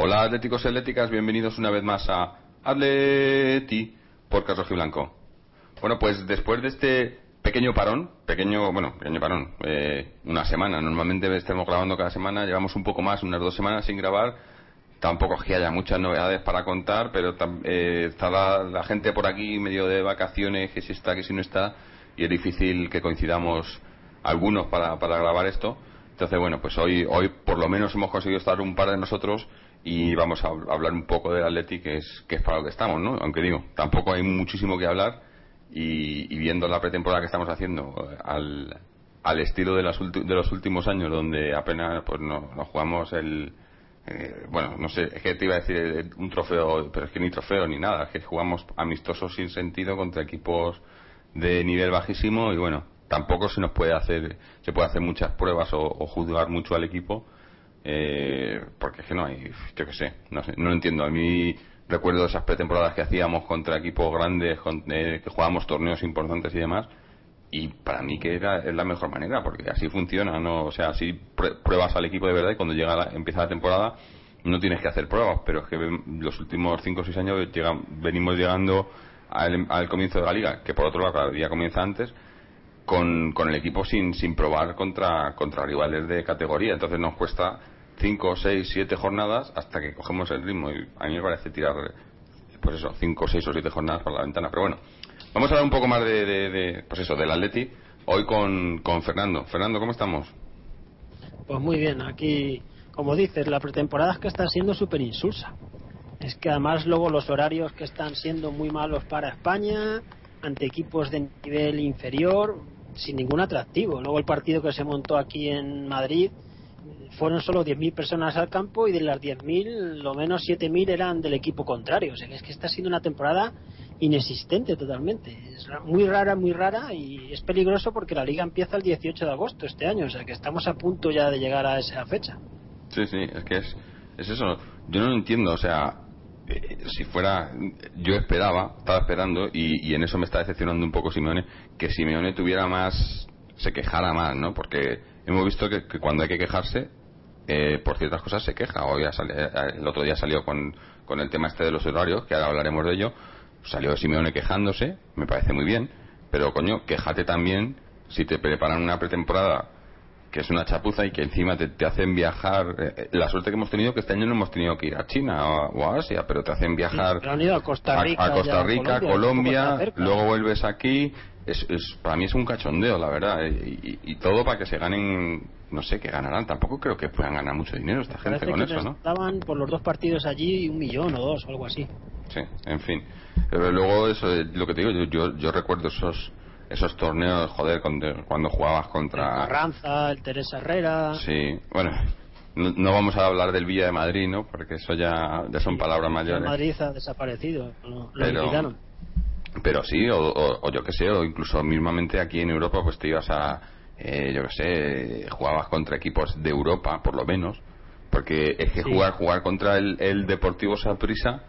Hola atléticos y atléticas, bienvenidos una vez más a Atleti por Carlos Blanco. Bueno, pues después de este pequeño parón, pequeño, bueno, pequeño parón, eh, una semana, normalmente estamos grabando cada semana, llevamos un poco más, unas dos semanas sin grabar, tampoco es que haya muchas novedades para contar, pero eh, está la, gente por aquí medio de vacaciones, que si está, que si no está, y es difícil que coincidamos algunos para, para grabar esto. Entonces, bueno, pues hoy, hoy por lo menos hemos conseguido estar un par de nosotros y vamos a hablar un poco del Atleti, que es, que es para lo que estamos, ¿no? Aunque digo, tampoco hay muchísimo que hablar y, viendo la pretemporada que estamos haciendo al, al estilo de, las de los últimos años, donde apenas pues no, jugamos el. Eh, bueno, no sé, es que te iba a decir un trofeo, pero es que ni trofeo ni nada, es que jugamos amistosos sin sentido contra equipos de nivel bajísimo y bueno, tampoco se nos puede hacer, se puede hacer muchas pruebas o, o juzgar mucho al equipo eh, porque es que no hay, yo qué sé, no sé, no lo entiendo. A mí recuerdo esas pretemporadas que hacíamos contra equipos grandes, eh, que jugábamos torneos importantes y demás, y para mí que era, es la mejor manera, porque así funciona, ¿no? O sea, así pruebas al equipo de verdad y cuando llega la, empieza la temporada no tienes que hacer pruebas, pero es que los últimos 5 o 6 años venimos llegando al, comienzo de la liga, que por otro lado cada día comienza antes, con, con el equipo sin, sin probar contra, contra rivales de categoría. Entonces nos cuesta 5, 6, 7 jornadas hasta que cogemos el ritmo. Y a mí me parece tirar, pues eso, 5, 6 o 7 jornadas por la ventana. Pero bueno, vamos a hablar un poco más de, de, pues eso, del Atleti. Hoy con, con Fernando. Fernando, ¿cómo estamos? Pues muy bien, aquí, como dices, la pretemporada es que está siendo súper insulsa. Es que además luego los horarios que están siendo muy malos para España, ante equipos de nivel inferior, sin ningún atractivo. Luego el partido que se montó aquí en Madrid, fueron solo 10.000 personas al campo y de las 10.000, lo menos 7.000 eran del equipo contrario. O sea, es que está siendo una temporada inexistente totalmente. Es muy rara, muy rara y es peligroso porque la liga empieza el 18 de agosto este año. O sea, que estamos a punto ya de llegar a esa fecha. Sí, sí, es que es, es eso. Yo no lo entiendo. O sea, eh, si fuera. Yo esperaba, estaba esperando y, y en eso me está decepcionando un poco Simeone, que Simeone tuviera más. se quejara más, ¿no? Porque hemos visto que, cuando hay que quejarse eh, por ciertas cosas se queja. Hoy eh, el otro día salió con, con el tema este de los horarios, que ahora hablaremos de ello. Salió Simeone quejándose, me parece muy bien, pero coño, quejate también si te preparan una pretemporada que es una chapuza y que encima te, hacen viajar. Eh, la suerte que hemos tenido que este año no hemos tenido que ir a China o, a Asia, pero te hacen viajar a Costa Rica, a, Costa Rica Colombia, luego vuelves aquí es, para mí es un cachondeo, la verdad. Y, todo para que se ganen, no sé, que ganarán. Tampoco creo que puedan ganar mucho dinero esta gente con eso, ¿no? Estaban por los dos partidos allí un millón o dos o algo así. Sí, en fin. Pero luego, eso, lo que te digo, yo, yo, recuerdo esos esos torneos, joder, cuando, cuando jugabas contra. El Carranza, el Teresa Herrera. Sí, bueno. No, vamos a hablar del Villa de Madrid, ¿no? Porque eso ya, ya son palabras mayores. Madrid ha desaparecido, lo, lo pero sí, o, yo que sé, o incluso mismamente aquí en Europa, pues te ibas a, eh, yo que sé, jugabas contra equipos de Europa, por lo menos, porque es que jugar jugar contra el, el Deportivo Saprissa,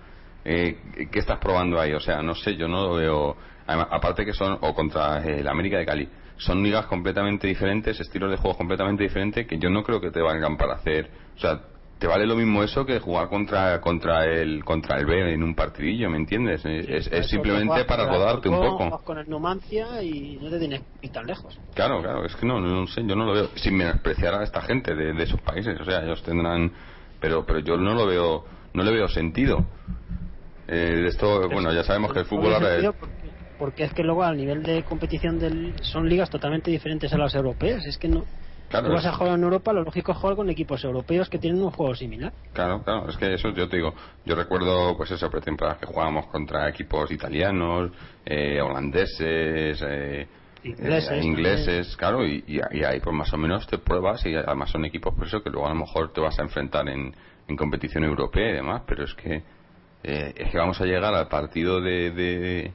eh, ¿qué estás probando ahí? O sea, no sé, yo no lo veo, aparte que son, o contra el América de Cali, son ligas completamente diferentes, estilos de juego completamente diferentes, que yo no creo que te valgan para hacer, o sea, te vale lo mismo eso que jugar contra contra el contra el B en un partidillo, ¿me entiendes? es, simplemente para rodarte un poco. con el Numancia y no te tienes que ir tan lejos. Claro, claro, es que no, no sé, yo no lo veo. Sin menospreciar a esta gente de, de esos países, o sea, ellos tendrán. Pero pero yo no lo veo, no le veo sentido. Eh, esto, bueno, ya sabemos que el fútbol ahora es. Porque es que luego al nivel de competición del, son ligas totalmente diferentes a las europeas. Es que no Claro, vas a jugar en Europa, lo lógico es jugar con equipos europeos que tienen un juego similar. Claro, claro, es que eso yo te digo, yo recuerdo pues eso, pretemporadas que jugábamos contra equipos italianos, eh, holandeses, eh, ingleses, claro, y, y, ahí pues más o menos te pruebas y además son equipos por eso que luego a lo mejor te vas a enfrentar en, en competición europea y demás, pero es que eh, es que vamos a llegar al partido de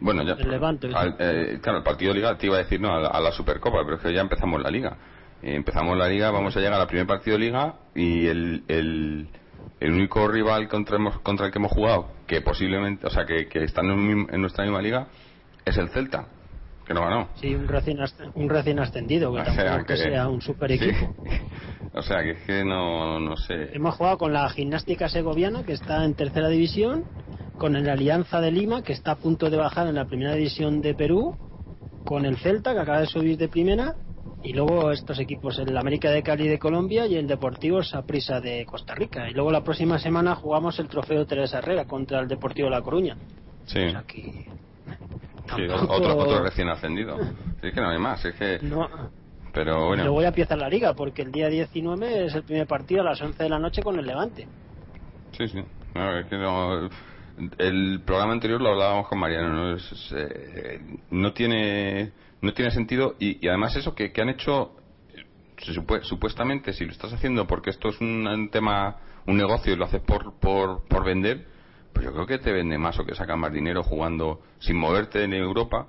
bueno, ya. El Levante. Eh, claro, el partido de Liga te iba a decir, no, a la, Supercopa, pero es que ya empezamos la Liga. Empezamos la liga, vamos a llegar al primer partido de liga y el, el, el único rival contra, contra el que hemos jugado, que posiblemente, o sea, que, que está en, nuestra misma liga, es el Celta, que no ganó. Sí, un recién, un recién ascendido, que o sea, que, sea un super equipo. o sea, que es que no, no sé. Hemos jugado con la gimnástica segoviana, que está en tercera división, con el Alianza de Lima, que está a punto de bajar en la primera división de Perú, con el Celta, que acaba de subir de primera, y luego estos equipos, el América de Cali de Colombia y el Deportivo Saprissa de Costa Rica. Y luego la próxima semana jugamos el trofeo Teresa Herrera contra el Deportivo La Coruña. Sí. otro, otro recién ascendido. Es que no hay más, es que... No. Pero bueno. Luego ya empieza la liga, porque el día 19 es el primer partido a las 11 de la noche con el Levante. Sí, sí. es que no, el programa anterior lo hablábamos con Mariano, no, eh, no tiene no tiene sentido y, además eso que, han hecho supuestamente si lo estás haciendo porque esto es un, tema un negocio y lo haces por, por, vender pues yo creo que te vende más o que saca más dinero jugando sin moverte en Europa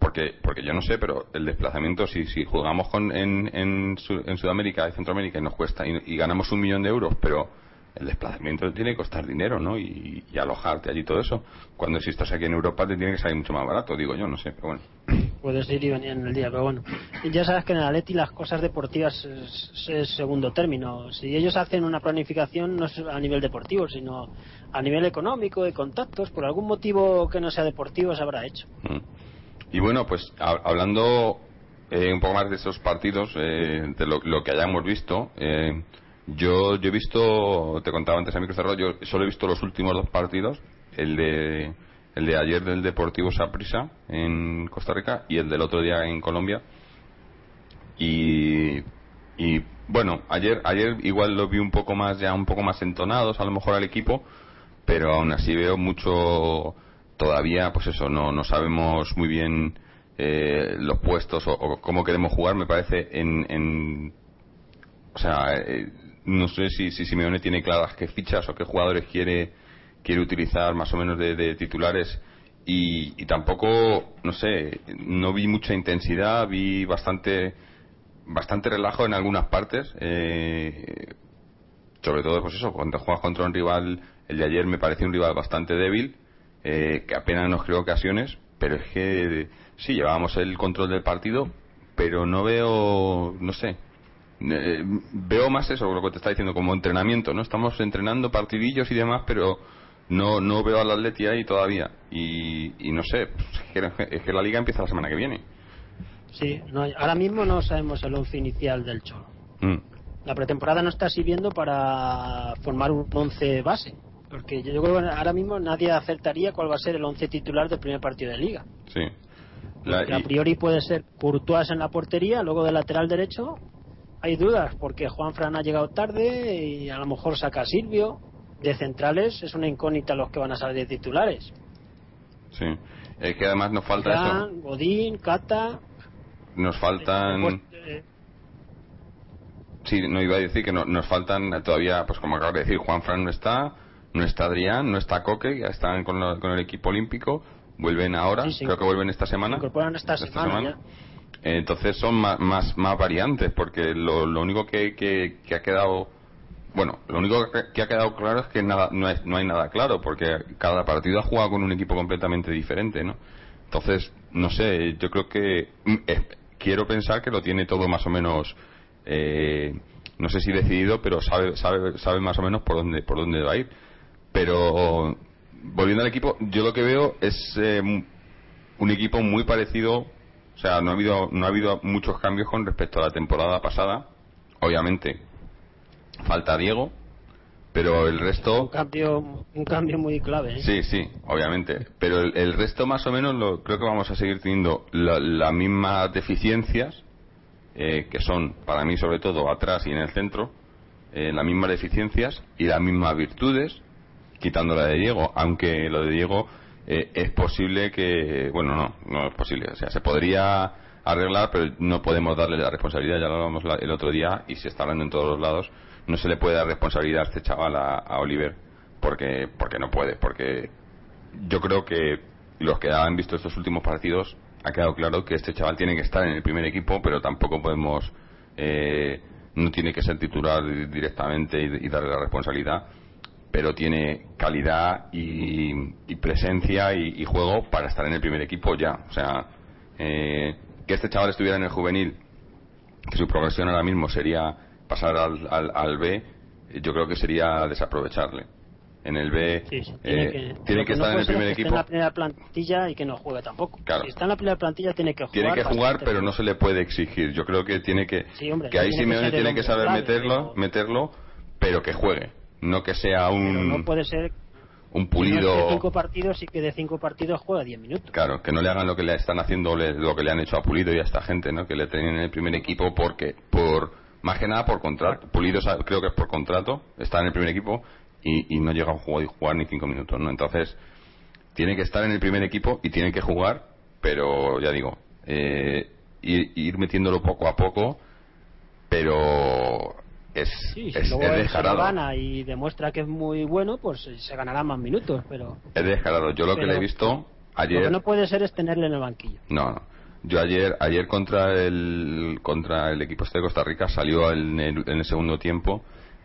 porque porque yo no sé pero el desplazamiento si si jugamos con en, en, Sudamérica y Centroamérica y nos cuesta y ganamos un millón de euros pero el desplazamiento tiene que costar dinero, ¿no? Y, alojarte allí todo eso. Cuando si estás aquí en Europa te tiene que salir mucho más barato, digo yo, no sé, pero bueno. Puedes ir y venir en el día, pero bueno. Ya sabes que en el Atleti las cosas deportivas es, segundo término. Si ellos hacen una planificación no es a nivel deportivo, sino a nivel económico, de contactos, por algún motivo que no sea deportivo se habrá hecho. Mm. Y bueno, pues hablando eh, un poco más de esos partidos, eh, de lo, que hayamos visto, eh, yo, yo he visto, te contaba antes a mí cerrado, yo solo he visto los últimos dos partidos, el de, el de ayer del Deportivo Saprissa en Costa Rica y el del otro día en Colombia. Y, y bueno, ayer, ayer igual lo vi un poco más, ya un poco más entonados a lo mejor al equipo, pero aún así veo mucho, todavía, pues eso, no, no sabemos muy bien eh, los puestos o, cómo queremos jugar, me parece, en, en o sea, eh, no sé si, si Simeone tiene claras qué fichas o qué jugadores quiere, quiere utilizar más o menos de, titulares y, tampoco, no sé, no vi mucha intensidad, vi bastante bastante relajo en algunas partes. Eh, sobre todo, pues eso, cuando juegas contra un rival, el de ayer me pareció un rival bastante débil, eh, que apenas nos creó ocasiones, pero es que sí, llevábamos el control del partido, pero no veo, no sé, eh, veo más eso, lo que te está diciendo, como entrenamiento, ¿no? Estamos entrenando partidillos y demás, pero no no veo al Atleti ahí todavía. Y, no sé, es que, la liga empieza la semana que viene. Sí, ahora mismo no sabemos el once inicial del Cholo. Mm. La pretemporada no está sirviendo para formar un once base. Porque yo creo que ahora mismo nadie acertaría cuál va a ser el once titular del primer partido de liga. Sí. a priori puede ser Courtois en la portería, luego de lateral derecho, hay dudas porque Juan Fran ha llegado tarde y a lo mejor saca a Silvio. De centrales es una incógnita los que van a salir de titulares. Sí, es que además nos falta eso. Godín, Cata. Nos faltan. Eh, sí, no iba a decir que nos faltan todavía, pues como acabo de decir, Juan Fran no está, no está Adrián, no está Coque, ya están con, el equipo olímpico, vuelven ahora, creo que vuelven esta semana. incorporan esta, semana entonces son más, más, más variantes, porque lo, lo único que, que, ha quedado, bueno, lo único que, ha quedado claro es que nada, no, no hay nada claro, porque cada partido ha jugado con un equipo completamente diferente, ¿no? Entonces, no sé, yo creo que mm, quiero pensar que lo tiene todo más o menos, eh, no sé si decidido, pero sabe, sabe, sabe más o menos por dónde, por dónde va a ir. Pero volviendo al equipo, yo lo que veo es eh, un equipo muy parecido sea, no ha habido, no ha habido muchos cambios con respecto a la temporada pasada. Obviamente, falta Diego, pero el resto. Un cambio, un cambio muy clave. ¿eh? Sí, sí, obviamente. Pero el, resto, más o menos, lo, creo que vamos a seguir teniendo las mismas deficiencias, eh, que son, para mí, sobre todo, atrás y en el centro, eh, las mismas deficiencias y las mismas virtudes, quitando la de Diego, aunque lo de Diego eh, es posible que, bueno, no, no es posible, o sea, se podría arreglar, pero no podemos darle la responsabilidad, ya lo hablamos el otro día y se está hablando en todos los lados, no se le puede dar responsabilidad a este chaval, a, Oliver, porque, porque no puede, porque yo creo que los que han visto estos últimos partidos ha quedado claro que este chaval tiene que estar en el primer equipo, pero tampoco podemos eh, no tiene que ser titular directamente y, darle la responsabilidad, pero tiene calidad y, presencia y, juego para estar en el primer equipo ya. O sea, eh, que este chaval estuviera en el juvenil, que su progresión ahora mismo sería pasar al, al, al B, yo creo que sería desaprovecharle en el B tiene que, estar en el primer equipo. en la primera plantilla y que no juegue tampoco. Si está en la primera plantilla tiene que jugar. Tiene que jugar, pero no se le puede exigir. Yo creo que tiene que que ahí Simeone tiene que saber meterlo, meterlo, pero que juegue, no que sea un no puede ser un pulido de cinco partidos y que de cinco partidos juega diez minutos. Claro, que no le hagan lo que le están haciendo lo que le han hecho a Pulido y a esta gente, ¿no? Que le tienen en el primer equipo porque por más que nada por contrato. Pulido creo que es por contrato, está en el primer equipo y, no llega a jugar, jugar ni cinco minutos, ¿no? Entonces, tiene que estar en el primer equipo y tiene que jugar, pero ya digo, eh, ir, metiéndolo poco a poco, pero es, sí, si es, luego descarado. gana y demuestra que es muy bueno, pues se ganará más minutos, pero... Es descarado. Yo lo que le he visto ayer... Lo que no puede ser es tenerle en el banquillo. No, no. Yo ayer, ayer contra el contra el equipo este de Costa Rica salió en el, en el segundo tiempo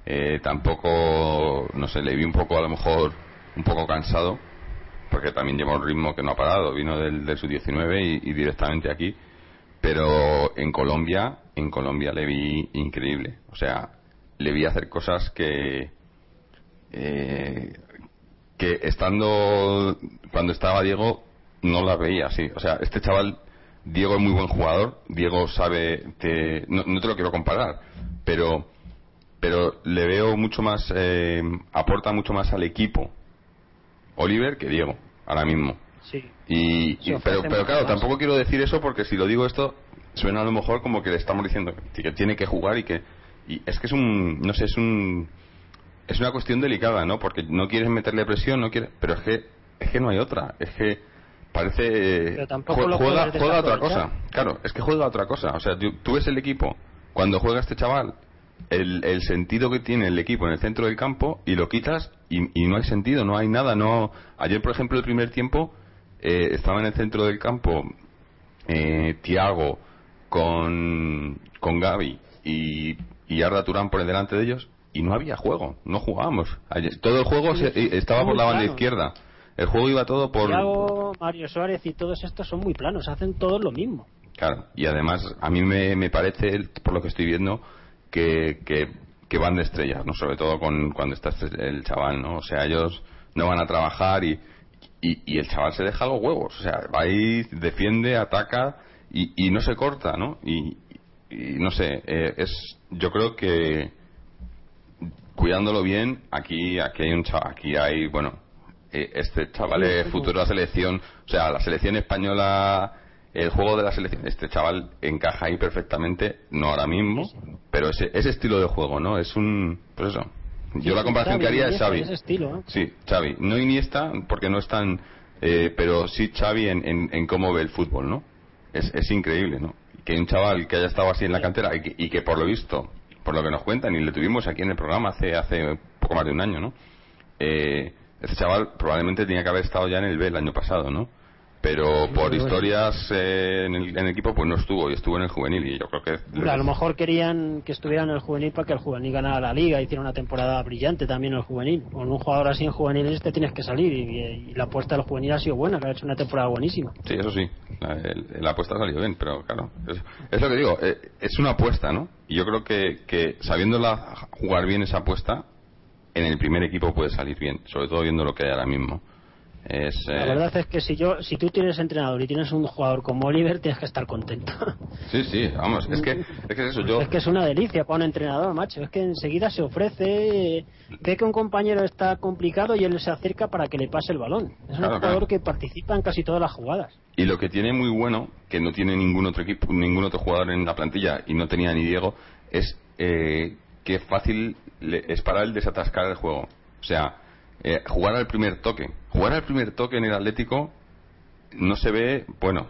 eh, tampoco, no sé, le vi un poco a lo mejor un poco cansado, porque también lleva un ritmo que no ha parado, vino del, del sub-19 y, directamente aquí, pero en Colombia, en Colombia le vi increíble, o sea, le vi hacer cosas que, eh, que estando, cuando estaba Diego, no las veía así, o sea, este chaval Diego es muy buen jugador, Diego sabe, no, no, te lo quiero comparar, pero pero le veo mucho más, eh, aporta mucho más al equipo Oliver que Diego, ahora mismo. Sí. Y, pero, pero claro, tampoco quiero decir eso porque si lo digo esto, suena a lo mejor como que le estamos diciendo que tiene que jugar y que. Y es que es un. No sé, es un. Es una cuestión delicada, ¿no? Porque no quieres meterle presión, no quieres. Pero es que. Es que no hay otra. Es que. Parece. juega, juega otra cosa. Claro, es que juega otra cosa. O sea, tú ves el equipo. Cuando juega este chaval, el, sentido que tiene el equipo en el centro del campo y lo quitas y, no hay sentido, no hay nada. no Ayer, por ejemplo, el primer tiempo eh, estaba en el centro del campo eh, Tiago con, con Gaby y, y Arda Turán por delante de ellos y no había juego, no jugábamos. todo el juego estaba por la banda izquierda. El juego iba todo por. Mario Suárez y todos estos son muy planos, hacen todos lo mismo. Claro, y además a mí me, me parece, por lo que estoy viendo, que, que, van de estrellas, ¿no? Sobre todo con, cuando está este, el chaval, ¿no? O sea, ellos no van a trabajar y, y, el chaval se deja los huevos. O sea, va ahí, defiende, ataca y, y no se corta, ¿no? Y, no sé, eh, es, yo creo que cuidándolo bien, aquí, aquí hay un chaval, aquí hay, bueno, eh, este chaval es futuro de la selección, o sea, la selección española el juego de la selección, este chaval encaja ahí perfectamente, no ahora mismo, pero ese, ese estilo de juego, ¿no? Es un, pues eso. Yo la comparación que haría es Xavi. estilo, Sí, Xavi. No Iniesta, porque no es tan, eh, pero sí Xavi en, en, cómo ve el fútbol, ¿no? Es, es increíble, ¿no? Que un chaval que haya estado así en la cantera y que, y que por lo visto, por lo que nos cuentan, y le tuvimos aquí en el programa hace, hace poco más de un año, ¿no? Eh, este chaval probablemente tenía que haber estado ya en el B el año pasado, ¿no? Pero por historias eh, en, el, equipo pues no estuvo y estuvo en el juvenil y yo creo que a lo mejor querían que estuviera en el juvenil para que el juvenil ganara la liga y hiciera una temporada brillante también en el juvenil. Con un jugador así en juvenil te tienes que salir y, la apuesta del juvenil ha sido buena que ha hecho una temporada buenísima. Sí eso sí. La, apuesta ha salido bien pero claro es, lo que digo eh, es una apuesta ¿no? y yo creo que, que sabiéndola jugar bien esa apuesta en el primer equipo puede salir bien sobre todo viendo lo que hay ahora mismo la eh, verdad es que si yo, si tú tienes entrenador y tienes un jugador como Oliver, tienes que estar contento. Sí, sí, vamos, es que es, que eso, yo... Es que es una delicia para un entrenador, macho. Es que enseguida se ofrece, ve que un compañero está complicado y él se acerca para que le pase el balón. Es un jugador que participa en casi todas las jugadas. Y lo que tiene muy bueno, que no tiene ningún otro equipo, ningún otro jugador en la plantilla y no tenía ni Diego, es eh, que fácil es para él desatascar el juego. O sea, eh, jugar al primer toque. Jugar al primer toque en el Atlético no se ve, bueno,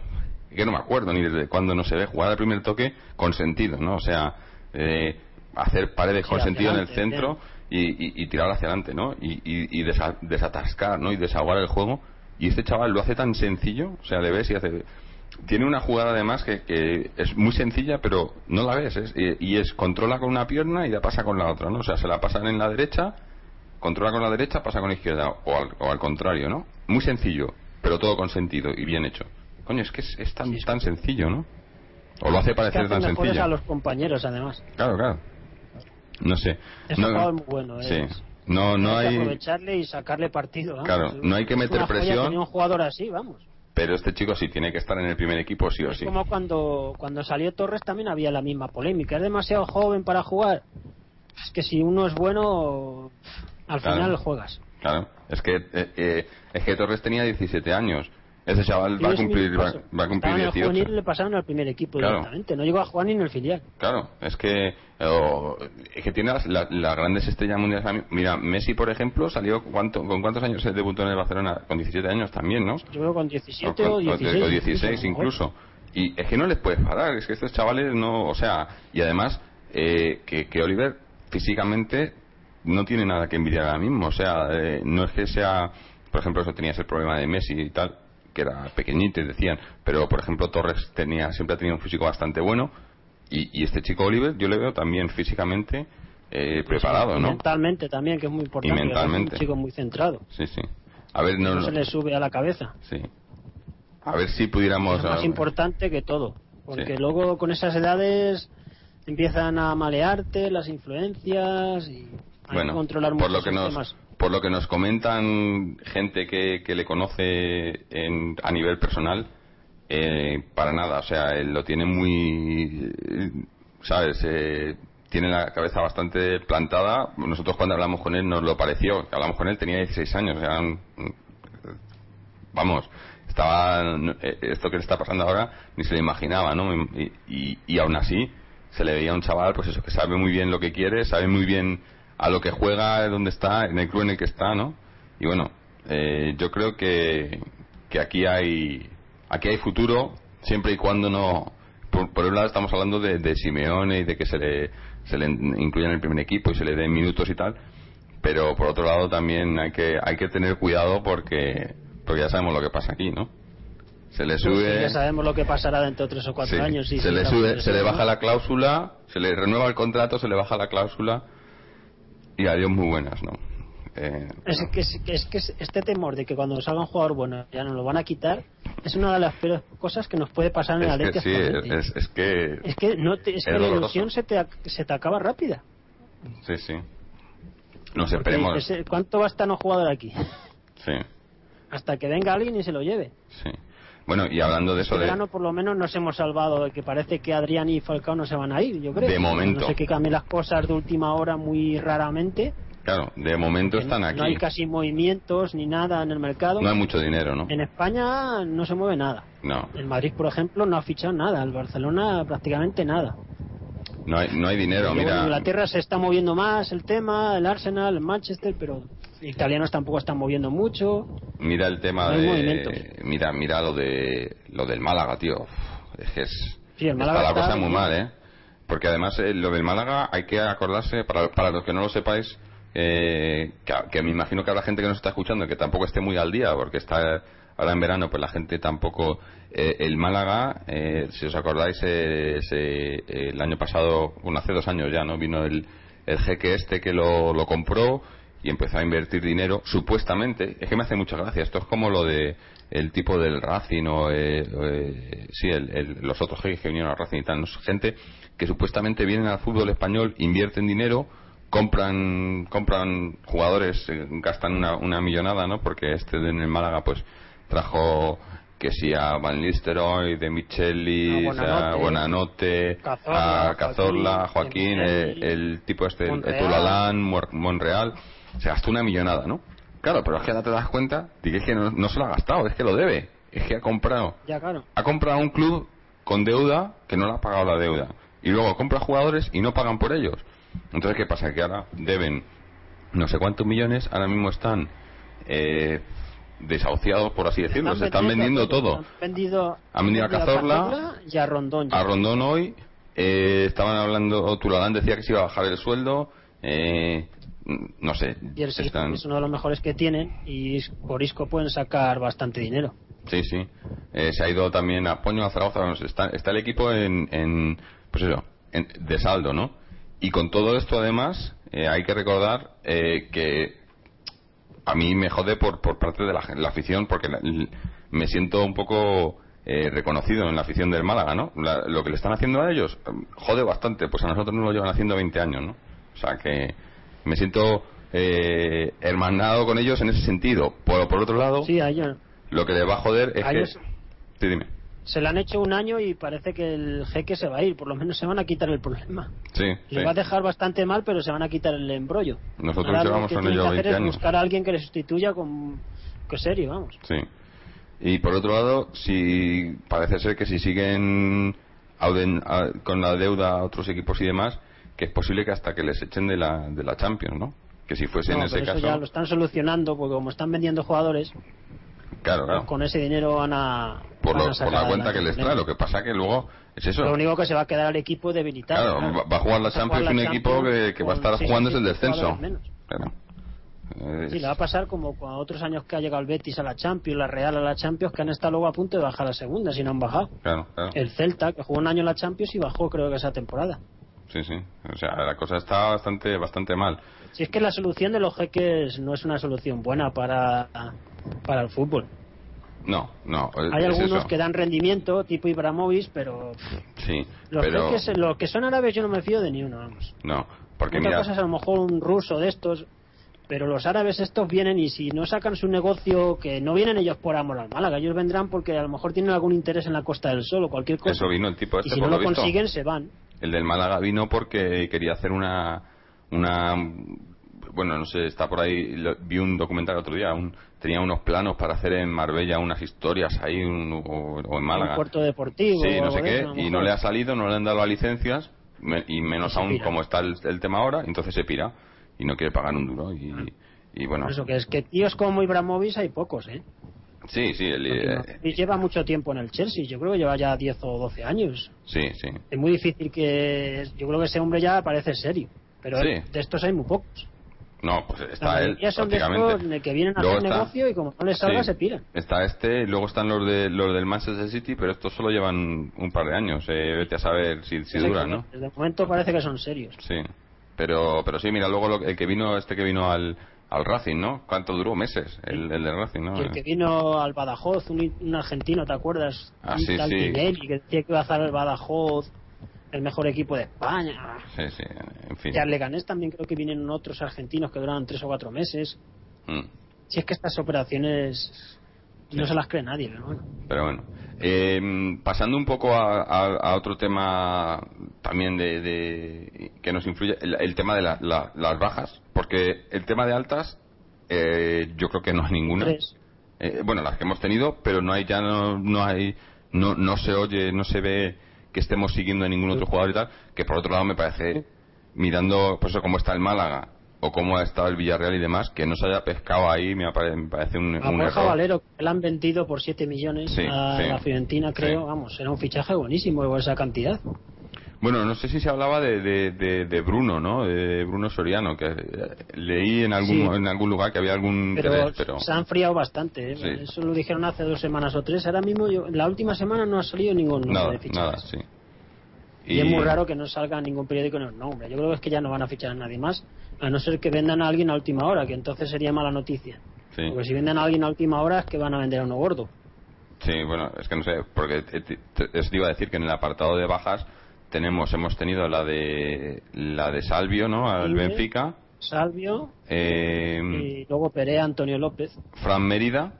que no me acuerdo ni desde cuándo no se ve jugar al primer toque con sentido, ¿no? O sea, eh, hacer paredes con sentido en el centro y, tirar hacia adelante, ¿no? Y, desatascar, ¿no? Y desahogar el juego. Y este chaval lo hace tan sencillo, o sea, le ves y hace. tiene una jugada además que, que es muy sencilla, pero no la ves. es- y, y es controla con una pierna y la pasa con la otra, ¿no? O sea, se la pasan en la derecha, controla con la derecha, pasa con la izquierda, o al, o al contrario, ¿no? Muy sencillo, pero todo con sentido y bien hecho. Coño, es que es, es tan, tan sencillo, ¿no? O lo hace que parecer hacen tan mejores sencillo. a los compañeros, además. Claro, claro. No sé. Es no, un jugador muy bueno. sí. es- No, no hay que aprovecharle y sacarle partido. Claro, no hay que Es meter presión. un jugador así, vamos. Pero este chico sí tiene que estar en el primer equipo, sí o sí. Como cuando, cuando salió Torres también había la misma polémica. Es demasiado joven para jugar. Es que si uno es bueno, al Claro. final juegas. Claro, es que, eh, eh, es que Torres tenía 17 años. Ese chaval va a cumplir, va, va a cumplir Estaba en el 18. juvenil le pasaron al primer equipo Claro. directamente. No llegó a jugar ni en el filial. Claro, es que, eh, o- es que tiene las, la- las grandes estrellas mundiales. Mira, Messi, por ejemplo, salió ¿cuánto, ¿con cuántos años se debutó en el Barcelona? Con 17 años también, ¿no? Yo creo con 17 con- o 16. o 16 incluso. Y es que no les puedes parar, es que estos chavales no, o sea, y además eh, que, que Oliver físicamente no tiene nada que envidiar ahora mismo, o sea, eh, no es que sea, por ejemplo, eso tenías el problema de Messi y tal, que era pequeñito y decían, pero por ejemplo Torres tenía siempre ha tenido un físico bastante bueno y, y este chico Oliver yo le veo también físicamente eh, preparado, Y ¿no? Mentalmente también, que es muy importante. es mentalmente. un chico muy centrado. Sí, sí. A ver, no, se le sube a la cabeza. sí. A ver si pudiéramos es más ah, importante que todo. Porque Sí. luego con esas edades empiezan a malearte las influencias y hay bueno, que controlar por lo que nos por lo que nos comentan gente que, que le conoce en- a nivel personal eh, para nada o sea él lo tiene muy sabes Eh, tiene la cabeza bastante plantada. Nosotros cuando hablamos con él nos lo pareció. Hablamos con él tenía 16 años o sea, un- vamos estaba eh, esto que le está pasando ahora ni se lo imaginaba no y, y, y aún así se le veía un chaval pues eso que sabe muy bien lo que quiere sabe muy bien a lo que juega dónde está en el club en el que está no y bueno eh, yo creo que que aquí hay aquí hay futuro siempre y cuando no por, por un lado estamos hablando de, de Simeone y de que se le se le incluya en el primer equipo y se le den minutos y tal pero por otro lado también hay que hay que tener cuidado porque porque ya sabemos lo que pasa aquí no se le Sí, sube. ya sabemos lo que pasará dentro de tres o cuatro Sí, años. y se le sube se le baja la cláusula se le renueva el contrato se le baja la cláusula y adiós muy buenas no Eh, Es que, es, que- es que este temor de que cuando salga un jugador bueno ya nos lo van a quitar es una de las peores cosas que nos puede pasar en es que Atleti sí es, es que Es que, no te- es que la doloroso. ilusión se te, se te acaba rápida. sí sí nos Porque esperemos dices, ¿Cuánto va a estar un jugador aquí? sí Hasta que venga alguien y se lo lleve. sí bueno y hablando de eso Este de verano por lo menos nos hemos salvado de que parece que Adrián y Falcao no se van a ir, yo creo. De momento. No sé que cambien las cosas de última hora muy raramente. claro de momento están aquí no hay casi movimientos ni nada en el mercado. no hay mucho dinero no En España no se mueve nada. no El Madrid, por ejemplo, no ha fichado nada. El Barcelona prácticamente nada. no hay no hay dinero Luego en mira Inglaterra se está moviendo más el tema, el Arsenal, el Manchester, pero italianos tampoco están moviendo mucho. Mira el tema No de mira mira lo de lo del Málaga tío es que es Sí, el está Málaga la está cosa muy bien. mal eh porque además eh, lo del Málaga hay que acordarse para, para los que no lo sepáis eh, que, que me imagino que habrá gente que nos está escuchando que tampoco esté muy al día porque está ahora en verano pues la gente tampoco eh, el Málaga eh, si os acordáis eh, se- el año pasado bueno hace dos años ya no vino el el jeque este que lo, lo compró y empezó a invertir dinero supuestamente es que me hace mucha gracia esto es como lo de el tipo del Racing o eh, eh, sí el- el- los otros jeques que vinieron al Racing y tal ¿no? Gente que supuestamente vienen al fútbol español invierten dinero compran compran jugadores eh, gastan una, una millonada no porque este en el Málaga pues trajo que si a Van Nistelrooy, de Micheli, A o sea, Buenanote, Buenanote, Cazorla, a Cazorla, Joaquín, Joaquín, el tipo este, el Mor- Monreal, se gastó una millonada, ¿no? Claro, pero es que ahora te das cuenta de que es que no, no se lo ha gastado, es que lo debe, es que ha comprado, Ya, claro. ha comprado un club con deuda que no le ha pagado la deuda y luego compra jugadores y no pagan por ellos. Entonces, ¿qué pasa? Que ahora deben no sé cuántos millones, ahora mismo están eh, desahuciados, por así decirlo, se están vendiendo todo. Han vendido, Han vendido a Cazorla, y a Rondón. A Rondón hoy eh, estaban hablando, Tulalán decía que se iba a bajar el sueldo, eh, no sé, Y el Sevilla están, es uno de los mejores que tienen y por Isco pueden sacar bastante dinero. Sí, sí. Eh, se ha ido también a Poño, a Zaragoza. Está, está el equipo en, en pues eso, en- de saldo, ¿no? Y con todo esto, además, eh, hay que recordar eh, que a mí me jode por, por parte de la, afición porque la- me siento un poco eh, reconocido en la afición del Málaga, ¿no? La- lo que le están haciendo a ellos eh, jode bastante, pues a nosotros nos lo llevan haciendo 20 años, ¿no? O sea que me siento eh, hermanado con ellos en ese sentido. Por, por otro lado, Sí, ellos lo que les va a joder es que... ellos Sí, dime. se le han hecho un año y parece que el jeque se va a ir. Por lo menos se van a quitar el problema. Sí, sí. va a dejar bastante mal, pero se van a quitar el embrollo. Nosotros Ahora lo llevamos que con tienen ello que hacer 20 es años. buscar a alguien que le sustituya con que serio, vamos. Sí. Y por otro lado, si parece ser que si siguen con la deuda a otros equipos y demás, que es posible que hasta que les echen de la, de la Champions, ¿no? Que si fuese No, en ese eso caso. ya lo están solucionando porque como están vendiendo jugadores, Claro, claro. con ese dinero van a Por, van lo- a sacar por la cuenta que les trae. Lo que pasa que luego es eso. Lo único que se va a quedar al equipo debilitado. Claro, va- va a jugar la a Champions jugar un equipo que, va a estar jugando desde el descenso. Claro. Es- Sí, le va a pasar como con otros años que ha llegado el Betis a la Champions, la Real a la Champions, que han estado luego a punto de bajar a la segunda, si no han bajado. Claro, claro. El Celta, que jugó un año en la Champions y bajó creo que esa temporada. Sí, sí. O sea, la cosa está bastante, bastante mal. Si es que la solución de los jeques no es una solución buena para, para el fútbol. No, no. Hay algunos eso. que dan rendimiento, tipo Ibrahimovic, pero Sí, los pero. jeques, los que son árabes yo no me fío de ni uno, vamos. No, porque Otra mira. cosa es a lo mejor un ruso de estos, pero los árabes estos vienen y si no sacan su negocio, que no vienen ellos por amor al Málaga, ellos vendrán porque a lo mejor tienen algún interés en la Costa del Sol o cualquier cosa. Eso vino el tipo este, y si por no lo lo visto. consiguen, se van. El del Málaga vino porque quería hacer una. una bueno, no sé, está por ahí. lo- vi un documental el otro día. Un, tenía unos planos para hacer en Marbella unas historias ahí un- o, o en Málaga. Un puerto deportivo. Sí, no sé qué. eso, Y no le ha salido, no le han dado las licencias. me- y menos aún pira. como está el, el tema ahora. Entonces se pira. Y no quiere pagar un duro. Y, y bueno. Por eso que es que tíos como Ibrahimovic hay pocos, ¿eh? Sí, sí. el- eh, Ibrahimovic lleva mucho tiempo en el Chelsea, yo creo que lleva ya 10 o 12 años. sí, sí. Es muy difícil que. Yo creo que ese hombre ya parece serio. Pero Sí. de estos hay muy pocos. No, pues está él mayoría son de prácticamente. que vienen a Luego hacer está- negocio y como no les salga Sí. se piran. Está este, y luego están los de los del Manchester City, pero estos solo llevan un par de años. Eh, vete a saber si, si duran, ¿no? Desde el momento parece que son serios. Sí. Pero, pero sí, mira, luego lo- el que vino, este que vino al, al Racing, ¿no? ¿Cuánto duró? Meses, el, el del Racing, ¿no? El que vino al Badajoz, un, un argentino, ¿te acuerdas? Ah, un sí, tal sí. Tinelli, que decía que iba a el Badajoz el mejor equipo de España. Sí, sí, en fin. Y al Leganés también creo que vienen otros argentinos que duran tres o cuatro meses. Mm. Si es que estas operaciones no Sí. se las cree nadie, pero bueno. Pero bueno, Eh, pasando un poco a, a- a otro tema también de, de- que nos influye, el, el tema de la- la- las bajas, porque el tema de altas eh, yo creo que no hay ninguna. Eh, bueno, las que hemos tenido, pero no hay ya no, no hay no, no se oye, no se ve que estemos siguiendo a ningún otro jugador y tal, que por otro lado me parece mirando pues eso cómo está el Málaga o cómo ha estado el Villarreal y demás, que no se haya pescado ahí me apare- me parece un, A un error. Valero, que le han vendido por 7 millones Sí, a sí. la Fiorentina, creo. Sí. Vamos, era un fichaje buenísimo por esa cantidad. Bueno, no sé si se hablaba de, de, de- de Bruno, ¿no? De Bruno Soriano, que eh, leí en algún, Sí. en algún lugar que había algún Pero, pero se ha enfriado bastante. ¿eh? Sí. Eso lo dijeron hace dos semanas o tres. Ahora mismo, yo, en la última semana no ha salido ningún nombre nada, de fichajes. nada, sí. Y, es muy raro que no salga ningún periódico en el nombre. Yo creo que es que ya no van a fichar a nadie más, a no ser que vendan a alguien a última hora, que entonces sería mala noticia. Sí. Porque si venden a alguien a última hora es que van a vender a uno gordo. Sí, bueno, es que no sé, porque te, te- te- eso te iba a decir que en el apartado de bajas tenemos, hemos tenido la de la de Salvio, ¿no? Al. Benfica, Salvio eh, y luego Perea, Antonio López. Fran Mérida,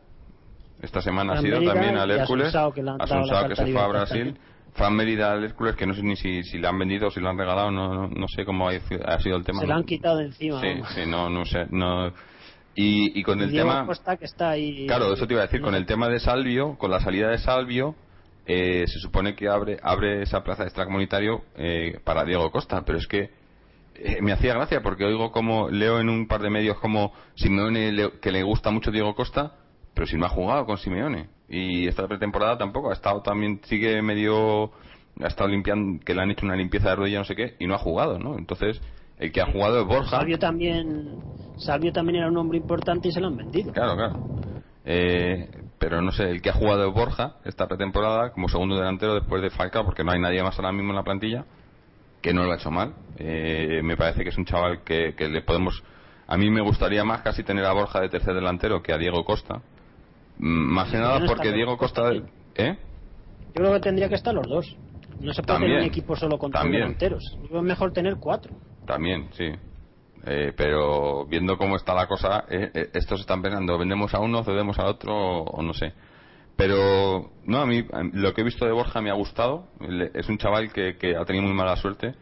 esta semana Fran ha sido Mérida también al Hércules, Asunsao, que Asunsao, se fue a Brasil. Fran Mérida al Hércules, que no sé ni si, si le han vendido o si lo han regalado, no, no, no sé cómo ha, ha sido el tema. Se la han quitado de encima. Sí, sí, no, no sé, no. Y, y con el Diego tema. Costa, que está ahí. Claro, eso te iba a decir, con el tema de Salvio, con la salida de Salvio, eh, se supone que abre, abre esa plaza de extracomunitario eh, para Diego Costa, pero es que eh, me hacía gracia porque oigo como, leo en un par de medios como Simeone, le- que le gusta mucho Diego Costa, pero si no ha jugado con Simeone. Y esta pretemporada tampoco, ha estado también, sigue medio, ha estado limpiando, que le han hecho una limpieza de rodilla, no sé qué, y no ha jugado, ¿no? Entonces, el que ha jugado es Borja. Salvio también, Salvio también era un hombre importante y se lo han vendido. Claro, claro. Eh, pero no sé, el que ha jugado es Borja esta pretemporada como segundo delantero después de Falcao, porque no hay nadie más ahora mismo en la plantilla, que no lo ha hecho mal. Eh, me parece que es un chaval que, que le podemos. A mí me gustaría más casi tener a Borja de tercer delantero que a Diego Costa. Mm, Más que nada porque Diego Costa. ¿Eh? Yo creo que tendría que estar los dos. No se puede También. tener un equipo solo con tres También. delanteros. Es mejor tener cuatro. También, sí. Eh, pero viendo cómo está la cosa, eh, eh, estos están pensando, vendemos a uno, cedemos al otro, o no sé. Pero, no, a mí a lo que he visto de Borja me ha gustado. Es un chaval que, que ha tenido muy mala suerte,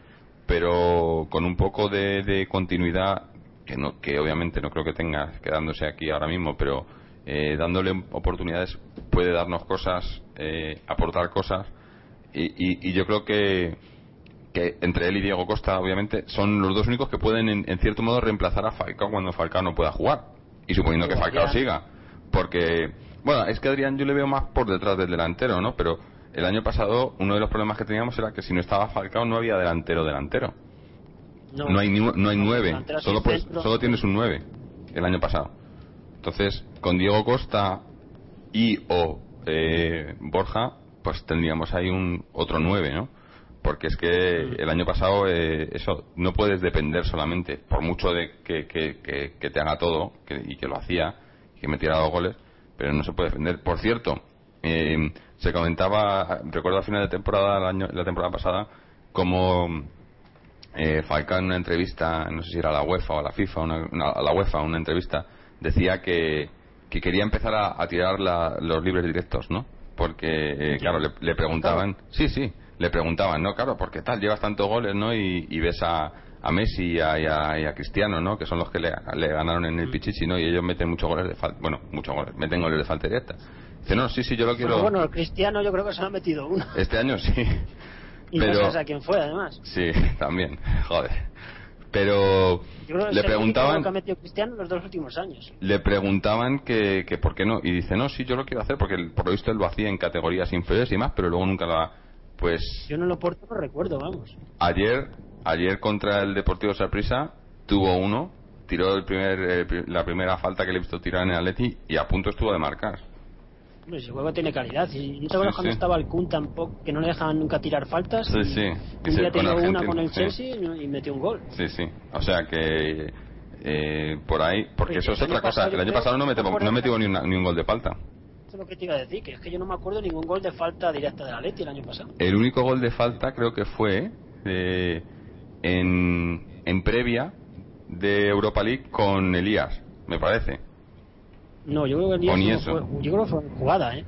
pero con un poco de, de continuidad, que, no, que obviamente no creo que tenga quedándose aquí ahora mismo, pero eh, dándole oportunidades puede darnos cosas, eh, aportar cosas. Y, y- y yo creo que, que entre él y Diego Costa, obviamente, son los dos únicos que pueden, en, en cierto modo, reemplazar a Falcao cuando Falcao no pueda jugar. Y suponiendo que Falcao siga. Porque, bueno, es que Adrián yo le veo más por detrás del delantero, ¿no? Pero el año pasado uno de los problemas que teníamos era que si no estaba Falcao no había delantero delantero. No hay, ni- no hay nueve. Solo, centro. solo tienes un nueve el año pasado. Entonces, con Diego Costa y o eh, Borja, pues tendríamos ahí un otro nueve, ¿no? Porque es que el año pasado eh, eso no puedes depender solamente, por mucho de que, que- que- que te haga todo que- y que lo hacía, y que metiera los goles, pero no se puede defender. Por cierto, eh, se comentaba, recuerdo a final de temporada, el año, la temporada pasada, como eh, Falcao en una entrevista, no sé si era a la UEFA o a la FIFA, una- una- a la UEFA, una entrevista, decía que, que quería empezar a, a tirar la- los libres directos, ¿no? Porque, eh, claro, le, le preguntaban, sí, sí, le preguntaban, ¿no? Claro, porque tal, llevas tantos goles, ¿no? Y, y ves a, a Messi y a, y a- y a Cristiano, ¿no? Que son los que le, le ganaron en el Pichichi, ¿no? Y ellos meten muchos goles de falta, bueno, muchos goles, meten goles de falta directa. Dice, no, sí, sí, yo lo quiero. Pero bueno, el Cristiano yo creo que se ha metido uno. Este año sí. Y pero- no sabes a quién fue, además. Sí, también, joder. Pero Yo creo que le es el único preguntaban, que ha metido Cristiano en los dos últimos años. le preguntaban que, que por qué no y dice no, sí, yo lo quiero hacer porque el- por lo visto él lo hacía en categorías inferiores y más, pero luego nunca lo ha. Pues Yo no lo porto, no recuerdo, vamos. ayer, ayer contra el Deportivo Saprissa tuvo uno, tiró el primer, eh, la primera falta que le he visto tirar en el Atleti y a punto estuvo de marcar. Hombre, el juego tiene calidad. Si no te acuerdas Sí, cuando sí. estaba el Kun tampoco, que no le dejaban nunca tirar faltas. Sí, y sí. Y Un se- día con tiró una con el. Chelsea y- y metió un gol. Sí, sí. O sea que eh, por ahí, porque Oye, eso es otra cosa. El yo año pasado no, ¿te metió, no metió ni, una- ni un gol de falta. Es lo que te iba a decir, que es que yo no me acuerdo ningún gol de falta directa de la Leti el año pasado. El único gol de falta creo que fue eh, en, en previa de Europa League con Elías, me parece. No, yo creo que el día O ni no fue, yo creo que fue jugada, ¿eh?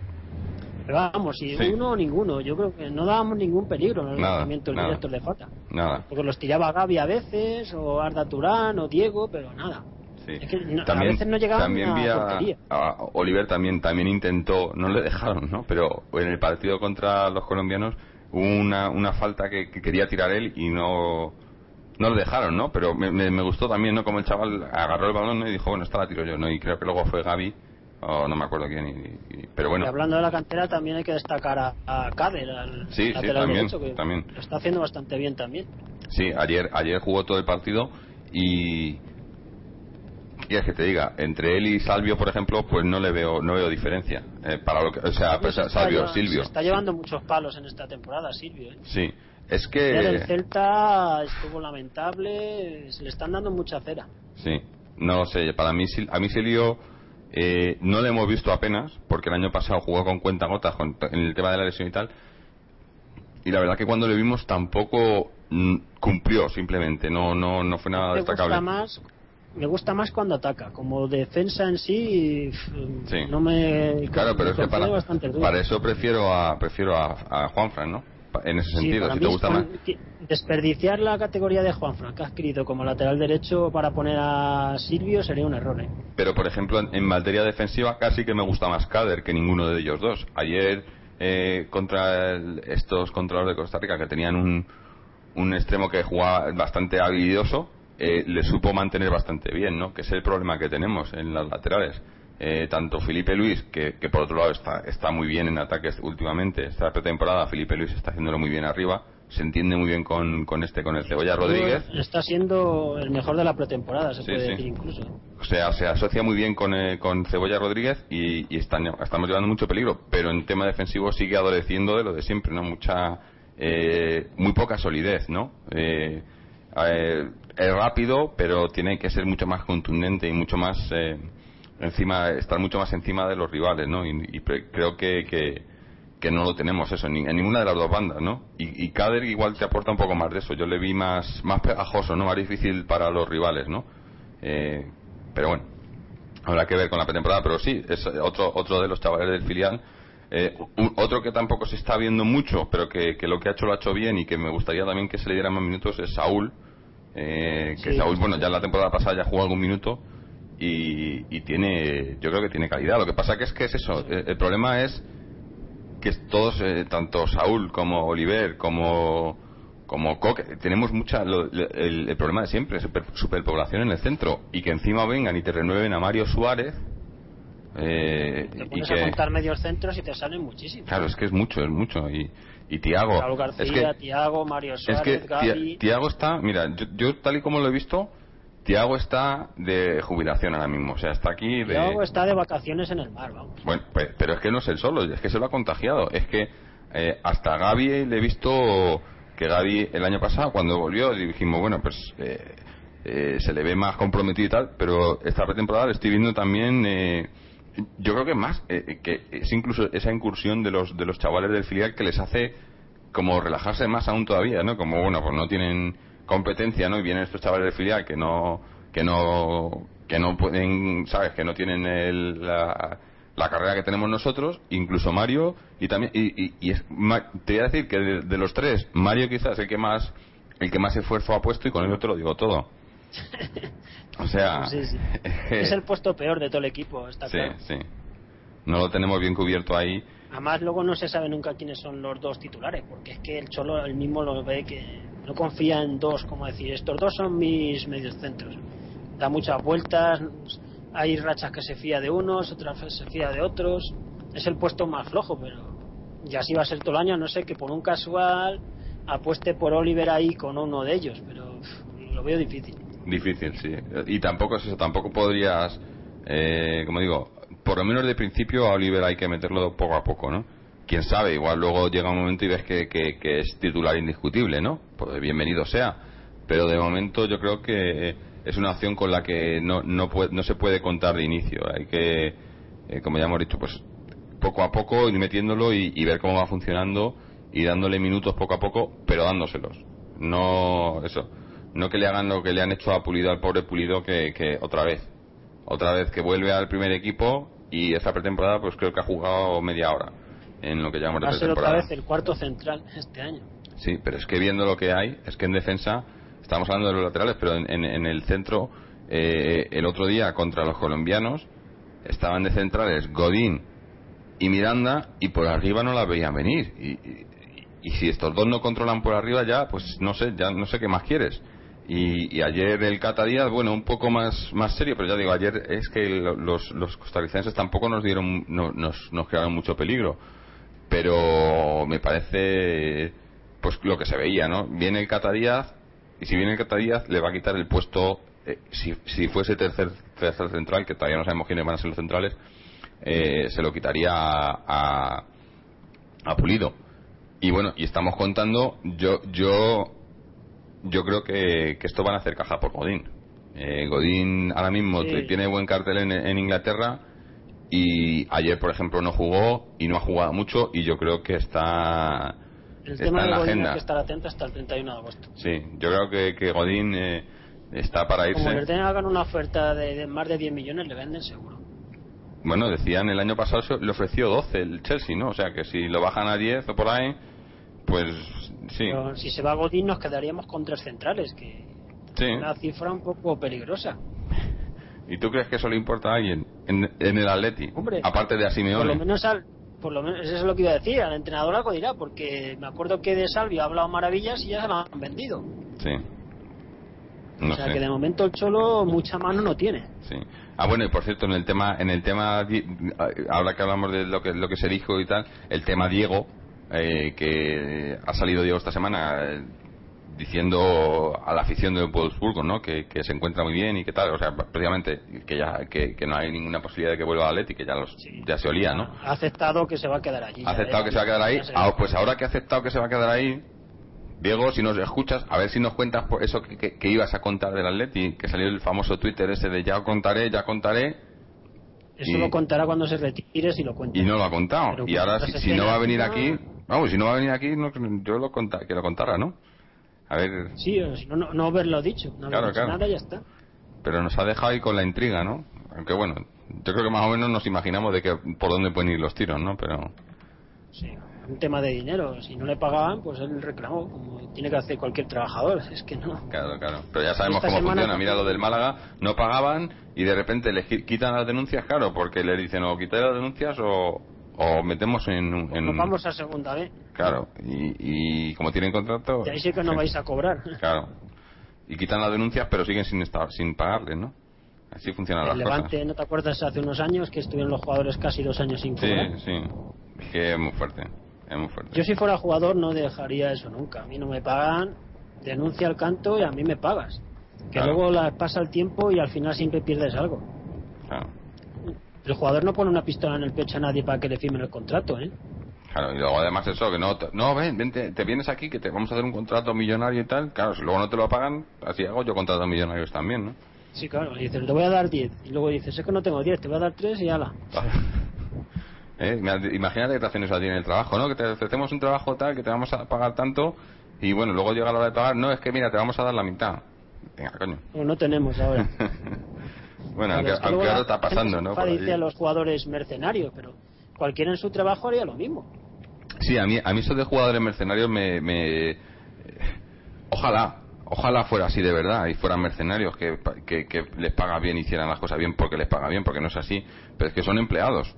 Pero vamos, si Sí. uno o ninguno, yo creo que no dábamos ningún peligro en los lanzamientos directos de falta. Nada. Porque los tiraba Gaby a veces, o Arda Turán, o Diego, pero nada. Sí. Es que no- a veces no llegaban también a a, Oliver también también intentó, no le dejaron, ¿no? Pero en el partido contra los colombianos hubo una, una falta que, que quería tirar él y no no le dejaron, ¿no? Pero me, me, me gustó también, ¿no? Como el chaval agarró el balón ¿no? y dijo, bueno, esta la tiro yo, ¿no? Y creo que luego fue Gaby, o no me acuerdo quién, y- y- pero bueno. Y hablando de la cantera, también hay que destacar a, a Kader, al Sí, sí, también, derecho, que también. lo está haciendo bastante bien también. Sí, ayer, ayer jugó todo el partido y. Y es que te diga, entre él y Salvio, por ejemplo, pues no le veo, no veo diferencia. Eh, para lo que, o sea, pues, Se Salvio, lleva- Silvio. Se está llevando muchos palos en esta temporada, Silvio. ¿eh? Sí, es Ayer el que. Celta estuvo lamentable, se le están dando mucha cera. Sí, no lo sé, para mí, a mí Silvio eh, no le hemos visto apenas, porque el año pasado jugó con cuenta gotas en el tema de la lesión y tal. Y la verdad que cuando le vimos tampoco mm, cumplió, simplemente, no, no, no fue nada Me gusta destacable. más me gusta más cuando ataca como defensa en sí, Sí. no me Claro, pero me es que para, eso prefiero a prefiero a, a Juanfran, ¿no? En ese sentido, si te gusta más. desperdiciar la categoría de Juanfran que ha adquirido como lateral derecho para poner a Silvio sería un error ¿eh? Pero, por ejemplo, en, en materia defensiva casi que me gusta más Cader que ninguno de ellos dos. Ayer, eh, contra el- estos controladores de Costa Rica que tenían un, un extremo que jugaba bastante habilidoso, eh, le supo mantener bastante bien, ¿no? Que es el problema que tenemos en las laterales. Eh, tanto Felipe Luis, que, que por otro lado está, está muy bien en ataques últimamente, esta pretemporada Felipe Luis está haciéndolo muy bien arriba, se entiende muy bien con, con este, con el Cebolla Rodríguez. Está siendo el mejor de la pretemporada, se puede decir incluso. O sea, se asocia muy bien con, eh, con Cebolla Rodríguez y, estamos llevando mucho peligro, pero en tema defensivo sigue adoleciendo de lo de siempre, ¿no? Mucha, eh, muy poca solidez, ¿no? Eh, es rápido, pero tiene que ser mucho más contundente y mucho más encima, estar mucho más encima de los rivales, ¿no? Y, creo que, que que no lo tenemos eso en, ninguna de las dos bandas, ¿no? Y, y Kader igual te aporta un poco más de eso. Yo le vi más más pegajoso, ¿no? Más difícil para los rivales, ¿no? Eh, pero bueno, habrá que ver con la pretemporada. Pero sí, es otro otro de los chavales del filial. Eh, otro que tampoco se está viendo mucho, pero que, lo que ha hecho lo ha hecho bien y que me gustaría también que se le dieran más minutos es Saúl. Eh, que Saúl, bueno, ya la temporada pasada ya jugó algún minuto y, y, tiene, yo creo que tiene calidad. Lo que pasa que es que es eso. el problema es que todos, eh, tanto Saúl como Oliver, como, como Coque, tenemos mucha, el, problema de siempre, super, superpoblación en el centro, y que encima vengan y te renueven a Mario Suárez. Eh, te pones y que, a contar medios centros y te salen muchísimos. Claro, es que es mucho, es mucho. Y, y Tiago. es que, Tiago, Mario Suárez, es que Tiago está, mira, yo, yo tal y como lo he visto, Tiago está de jubilación ahora mismo, o sea, está aquí de... Tiago está de vacaciones en el mar, vamos. Bueno, pues, pero es que no es el solo, es que se lo ha contagiado. Es que eh, hasta Gaby le he visto que Gaby el año pasado, cuando volvió, dijimos, bueno, pues eh, eh, se le ve más comprometido y tal, pero esta pretemporada le estoy viendo también... yo creo que más, que es incluso esa incursión de los, de los chavales del filial que les hace como relajarse más aún todavía, ¿no? Como, bueno, pues no tienen competencia, ¿no? Y vienen estos chavales de filial que no, que no, que no pueden, ¿sabes? Que no tienen el, la, la carrera que tenemos nosotros, incluso Mario, y también, y, y, te voy a decir que de, los tres, Mario quizás es el que más, el que más esfuerzo ha puesto y con eso te lo digo todo. O sea, es el puesto peor de todo el equipo, está sí, Sí, No lo tenemos bien cubierto ahí. Además, luego no se sabe nunca quiénes son los dos titulares, porque es que el Cholo el mismo lo ve que no confía en dos, como decir, estos dos son mis medios centros. Da muchas vueltas, hay rachas que se fía de unos, otras se fía de otros. Es el puesto más flojo, pero ya así va a ser todo el año, no sé, que por un casual apueste por Oliver ahí con uno de ellos, pero lo veo difícil. Difícil, sí. Y tampoco es eso, tampoco podrías, eh, como digo, por lo menos de principio a Oliver hay que meterlo poco a poco, ¿no? quién sabe, igual luego llega un momento y ves que, que, es titular indiscutible, ¿no? Pues bienvenido sea. Pero de momento yo creo que es una opción con la que no, no, no se puede contar de inicio. Hay que, eh, como ya hemos dicho, pues poco a poco ir metiéndolo y, ver cómo va funcionando y dándole minutos poco a poco, pero dándoselos. No, eso, no que le hagan lo que le han hecho a Pulido, al pobre Pulido, que, que otra vez, otra vez que vuelve al primer equipo y esta pretemporada pues creo que ha jugado media hora en lo que llamamos Va a ser otra vez el cuarto central este año. Sí, pero es que viendo lo que hay, es que en defensa, estamos hablando de los laterales, pero en, el centro, eh, el otro día contra los colombianos, estaban de centrales Godín y Miranda, y por arriba no la veían venir. Y, si estos dos no controlan por arriba, ya, pues no sé, ya no sé qué más quieres. Y, ayer el Cata bueno, un poco más, más serio, pero ya digo, ayer es que los, los costarricenses tampoco nos dieron, nos, nos crearon mucho peligro pero me parece pues lo que se veía, ¿no? Viene el Cata y si viene el Cata le va a quitar el puesto eh, si, si fuese tercer, tercer central, que todavía no sabemos quiénes van a ser los centrales, eh, se lo quitaría a, a, Pulido. Y bueno, y estamos contando, yo yo yo creo que, que esto van a hacer caja por Godín. Eh, Godín ahora mismo tiene buen cartel en, en Inglaterra y ayer por ejemplo no jugó y no ha jugado mucho y yo creo que está el tema en la agenda. hay que estar atento hasta el 31 de agosto. Sí yo creo que, que Godín eh, está para irse. como le hagan una oferta de, más de 10 millones le venden seguro. Bueno decían el año pasado le ofreció 12 el Chelsea no o sea que si lo bajan a 10 o por ahí pues sí Pero si se va Godín nos quedaríamos con tres centrales que sí. una cifra un poco peligrosa ¿Y tú crees que eso le importa a alguien en, el Atleti? Hombre, aparte de a Simeone. Por lo menos por lo menos eso es lo que iba a decir, al entrenador algo dirá, porque me acuerdo que de Salvio ha hablado maravillas y ya se lo han vendido. Sí. o sea que de momento el Cholo mucha mano no tiene. Sí. Ah, bueno, y por cierto, en el tema, en el tema, ahora que hablamos de lo que, lo que se dijo y tal, el tema Diego, eh, que ha salido Diego esta semana eh, diciendo a la afición de Wolfsburgo ¿no? Que, que, se encuentra muy bien y que tal, o sea, prácticamente que ya que, que no hay ninguna posibilidad de que vuelva a Atleti, que ya los Sí. ya se olía, ¿no? Ha aceptado que se va a quedar allí. Ha aceptado que se va a quedar ahí. Ah, pues ahora que ha aceptado que se va a quedar ahí, Diego, si nos escuchas, a ver si nos cuentas por eso que, que- que ibas a contar del Atleti, que salió el famoso Twitter ese de ya contaré, ya contaré, Eso y- lo contará cuando se retire si lo cuenta. y no lo ha contado. Pero y ahora, si, no va a venir aquí, vamos, si no va a venir aquí, no, yo lo conta, que lo contara, ¿no? A ver, Sí, o si no, no, no haberlo dicho. No haber Claro, dicho claro. nada ya está. pero nos ha dejado ahí con la intriga, ¿no? Aunque bueno, yo creo que más o menos nos imaginamos de que por dónde pueden ir los tiros, ¿no? Pero Sí, un tema de dinero. Si no le pagaban, pues él reclamó, como tiene que hacer cualquier trabajador. Es que no. Claro, claro. Pero ya sabemos Esta cómo funciona. Mira lo del Málaga, no pagaban y de repente les qui- quitan las denuncias, claro, porque le dicen o quitáis las denuncias o, o metemos en, un- en Nos vamos a segunda vez. Claro, y, y como tienen contrato... Y ahí sí que no vais a cobrar. Claro. Y quitan las denuncias, pero siguen sin estar, sin pagarles, ¿no? Así funcionan El las Levante, cosas. ¿no te acuerdas hace unos años que estuvieron los jugadores casi dos años sin cobrar? Sí, sí. Es que es muy fuerte. Es muy fuerte. Yo si fuera jugador no dejaría eso nunca. A mí no me pagan, denuncia el canto y a mí me pagas. Que Claro. luego la, pasa el tiempo y al final siempre pierdes algo. Claro. El jugador no pone una pistola en el pecho a nadie para que le firmen el contrato, ¿eh? Claro, y luego además eso, que no, no, ven, vente, te vienes aquí que te vamos a hacer un contrato millonario y tal. Claro, si luego no te lo pagan, así hago yo contratos millonarios también, ¿no? Sí, claro. Y dices, te voy a dar 10. Y luego dices, es que no tengo 10, te voy a dar 3 y ala. ¿Eh? Imagínate que te hacen eso a ti en el trabajo, ¿no? Que te ofrecemos un trabajo tal, que te vamos a pagar tanto, y bueno, luego llega la hora de pagar, no, es que mira, te vamos a dar la mitad. Venga, coño. O no tenemos ahora. bueno, aunque, Pero es que aunque ahora está pasando, ¿no? allí. dice a los jugadores mercenarios, pero cualquiera en su trabajo haría lo mismo. Sí, a mí, a mí eso de jugadores mercenarios me, me- Ojalá, ojalá fuera así de verdad y fueran mercenarios que, que, que les paga bien, hicieran las cosas bien porque les paga bien, porque no es así. Pero es que son empleados.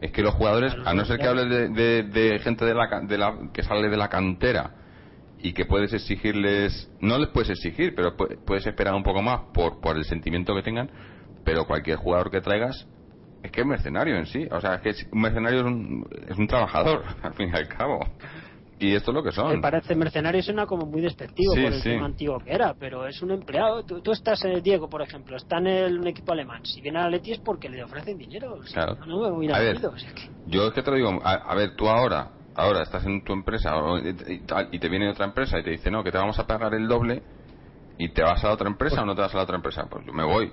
Es que los jugadores, a no ser que hables de, de- de gente de la, de la, que sale de la cantera y que puedes exigirles, no les puedes exigir, pero pu- puedes esperar un poco más por, por el sentimiento que tengan, pero cualquier jugador que traigas es que es mercenario en sí. O sea, es que un mercenario es un, es un trabajador, al fin y al cabo. Y esto es lo que Me son. parece mercenario suena como muy despectivo Sí, por el sí. tema antiguo que era, pero es un empleado. Tú, tú estás, eh, Diego, por ejemplo, está en el, un equipo alemán. Si viene a Leti es porque le ofrecen dinero. O sea, Claro. No me voy a A ir ver. metido, o sea que- Yo es que te lo digo, a, a ver, tú ahora, ahora estás en tu empresa y, te viene otra empresa y te dice, no, que te vamos a pagar el doble y te vas a la otra empresa o no te vas a la otra empresa. Pues yo me voy.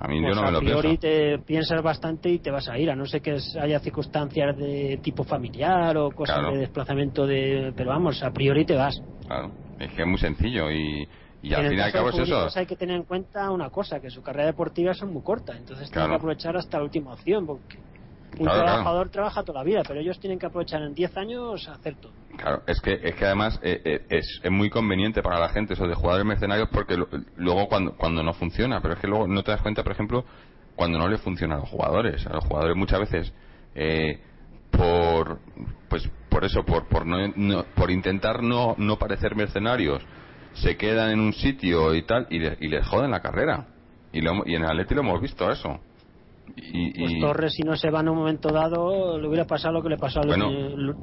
A mí Pues yo no me a lo priori te piensas bastante y te vas a ir, a no ser que haya circunstancias de tipo familiar o cosas Claro. de desplazamiento de... Pero vamos, a priori te vas. Claro, es que es muy sencillo y, y y al cabo es eso. hay que tener en cuenta una cosa, que su carrera deportiva es muy corta, entonces Claro. que aprovechar hasta la última opción, porque un Claro, claro. trabajador trabaja toda la vida, pero ellos tienen que aprovechar en 10 años hacer todo. Claro, es que, es que además eh, eh, es, es muy conveniente para la gente eso de jugadores mercenarios porque lo- luego cuando, cuando no funciona, pero es que luego no te das cuenta, por ejemplo, cuando no le funciona a los jugadores. A los jugadores muchas veces, eh, por pues por eso, por, por, no, no- por intentar no, no parecer mercenarios, se quedan en un sitio y tal y, le- y les joden la carrera. Y, lo, y en el Atleti lo hemos visto eso. Y, Pues y Torres, si no se va en un momento dado, le hubiera pasado lo que le pasó a Bueno.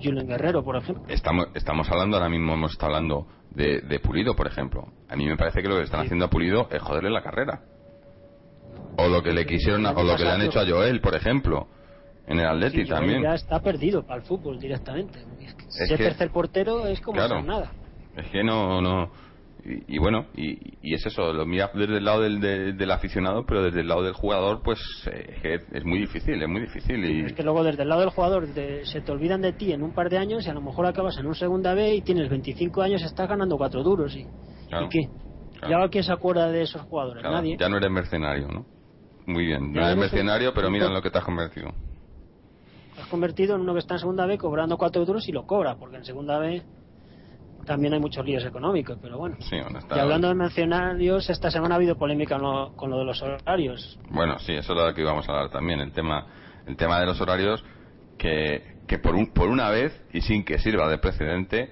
Julen Guerrero, por ejemplo. estamos, estamos hablando ahora mismo, hemos estado hablando de, de Pulido, por ejemplo. A mí me parece que lo que están Sí. haciendo a Pulido es joderle la carrera. O lo que le quisieron, o lo que le han hecho a Joel, por ejemplo, en el Atleti Sí, también. Ya está perdido para el fútbol directamente. Es que Es ser que- tercer portero es como Claro. nada. Es que no, no. Y, y bueno, y, y es eso, lo mira desde el lado del, de- del aficionado, pero desde el lado del jugador, pues eh, es, muy difícil, es muy difícil. Y, Es que luego desde el lado del jugador de- se te olvidan de ti en un par de años y a lo mejor acabas en un segunda B y tienes 25 años y estás ganando cuatro duros. ¿Y, Claro. ¿y qué? Claro. ¿Y ahora quién se acuerda de esos jugadores? claro, Nadie. ya no eres mercenario, ¿no? Muy bien, no Ya eres mercenario, pero mira en lo que te has convertido. Te has convertido en uno que está en segunda B cobrando cuatro duros y lo cobra, porque en segunda B también hay muchos líos económicos, pero bueno. Sí, bueno, está- Y hablando de mencionarios, esta semana ha habido polémica con lo, con lo de los horarios. Bueno, sí, eso es lo que íbamos a hablar también, el tema, el tema de los horarios, que, que por, un, por una vez, y sin que sirva de precedente,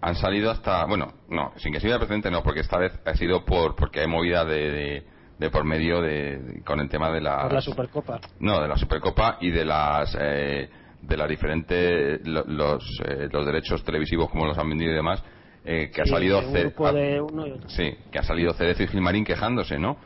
han salido hasta, bueno, no, sin que sirva de precedente no, porque esta vez ha sido por porque hay movida de, de, de por medio de, de- con el tema de la, Por la Supercopa. no, de la Supercopa y de las eh, de la diferente lo- los, eh, los derechos televisivos como los han vendido y demás eh, que ha Sí, salido ha- de uno y otro. sí que ha salido Cerezo y Gilmarín quejándose no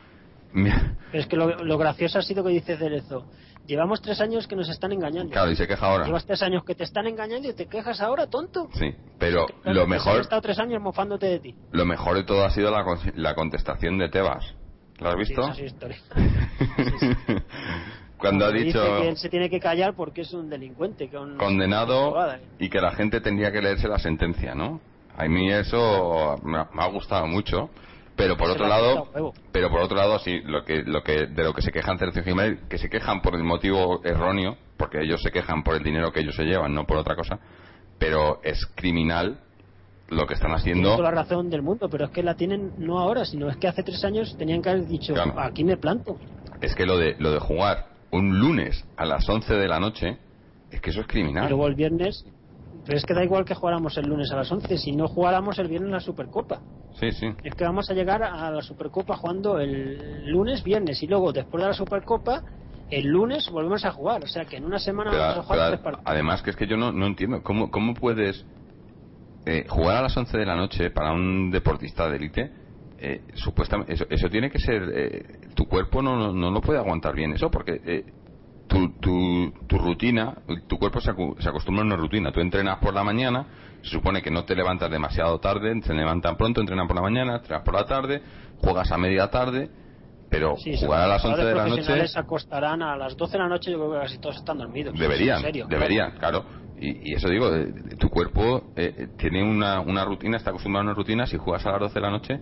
Pero es que lo, lo gracioso ha sido que dice Cerezo, llevamos tres años que nos están engañando. claro y se queja ahora Llevas tres años que te están engañando y te quejas ahora, tonto. sí pero Claro, lo que mejor He estado tres años mofándote de ti. lo mejor de todo ha sido la, la contestación de Tebas ¿lo has Sí, visto? esa es historia. cuando ha dicho que él se tiene que callar porque es un delincuente. Que un- condenado y que la gente tendría que leerse la sentencia, ¿no? A mí eso me ha, gustado mucho, pero por otro lado, pero por otro lado sí, lo que lo que de lo que se quejan y Jiménez, que se quejan por el motivo erróneo, porque ellos se quejan por el dinero que ellos se llevan, no por otra cosa, pero es criminal lo que están haciendo. toda la razón del mundo, pero es que la tienen no ahora, sino es que hace tres años tenían que haber dicho, Claro. aquí me planto. Es que lo de lo de jugar un lunes a las 11 de la noche, es que eso es Y criminal. luego el viernes, pero es que da igual que jugáramos el lunes a las 11, si no jugáramos el viernes la Supercopa. Sí, sí. Es que vamos a llegar a la Supercopa jugando el lunes, viernes y luego después de la Supercopa, el lunes volvemos a jugar. O sea que en una semana Pero, vamos a jugar tres partidos. además que es que yo no, no entiendo cómo, cómo puedes eh, jugar a las 11 de la noche para un deportista de élite eh, supuestamente eso, eso tiene que ser eh, tu cuerpo no, no, no lo puede aguantar bien eso porque eh, tu, tu, tu rutina tu cuerpo se, acu- se acostumbra a una rutina tú entrenas por la mañana se supone que no te levantas demasiado tarde se levantan pronto entrenan por la mañana entrenas por la tarde juegas a media tarde pero Sí, jugar a las 11 jugadores de la noche profesionales se acostarán a las 12 de la noche, yo creo que casi todos están dormidos. Deberían, serio, deberían, claro. Y, y eso digo, eh, tu cuerpo eh, tiene una, una rutina, está acostumbrado a una rutina. Si juegas a las 12 de la noche,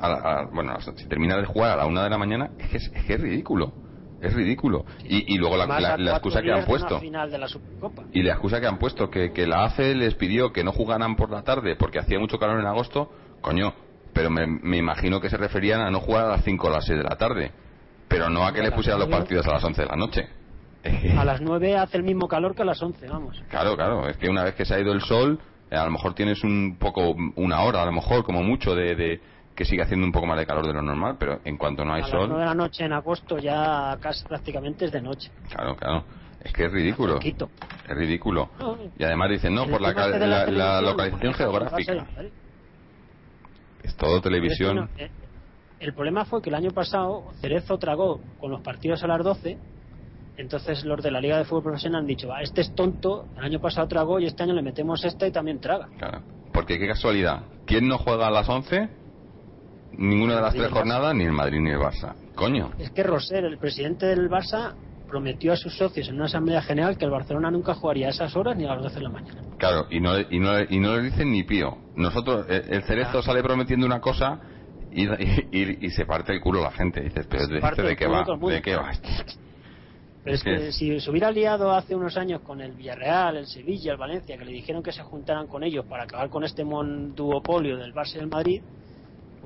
a la- a- bueno, si terminas de jugar a la 1 de la mañana, es que es, es que es ridículo. Es ridículo. Y, y luego la, excusa que han una puesto. final de la Supercopa. Y la excusa que han puesto, que, que la AFE les pidió que no jugaran por la tarde porque hacía mucho calor en agosto, coño, pero me, me imagino que se referían a no jugar a las 5 o las 6 de la tarde, pero no a que les pusieran los partidos a las 11 de la noche. A las 9 hace el mismo calor que a las 11, vamos. Claro, claro, es que una vez que se ha ido el sol, a lo mejor tienes un poco, una hora, a lo mejor, como mucho, de, de que sigue haciendo un poco más de calor de lo normal, pero en cuanto no hay a las 9 de sol, la noche en agosto ya casi prácticamente es de noche. claro, claro, es que es ridículo, es ridículo. Y además dicen, no, por la, este la- la televisión, localización a geográfica, es todo televisión, eh, el problema fue que el año pasado Cerezo tragó con los partidos a las 12. Entonces los de la Liga de Fútbol Profesional han dicho, "Va, este es tonto, el año pasado tragó y este año le metemos esta y también traga. claro. Porque qué casualidad, ¿quién no juega a las 11? Ninguna de las tres jornadas, ni el Madrid ni el Barça. Coño, Es que Roser, el presidente del Barça, prometió a sus socios en una asamblea general que el Barcelona nunca jugaría a esas horas ni a las 12 de la mañana. Claro, y no, y no, y no le dicen ni pío. Nosotros, el, el cerezo Ah. sale prometiendo una cosa y, y, y- se parte el culo la gente. Dices, pero Se ¿de, qué va? ¿De qué va? Pero es que si se hubiera liado hace unos años con el Villarreal, el Sevilla, el Valencia, que le dijeron que se juntaran con ellos para acabar con este mon duopolio del Barça y del Madrid,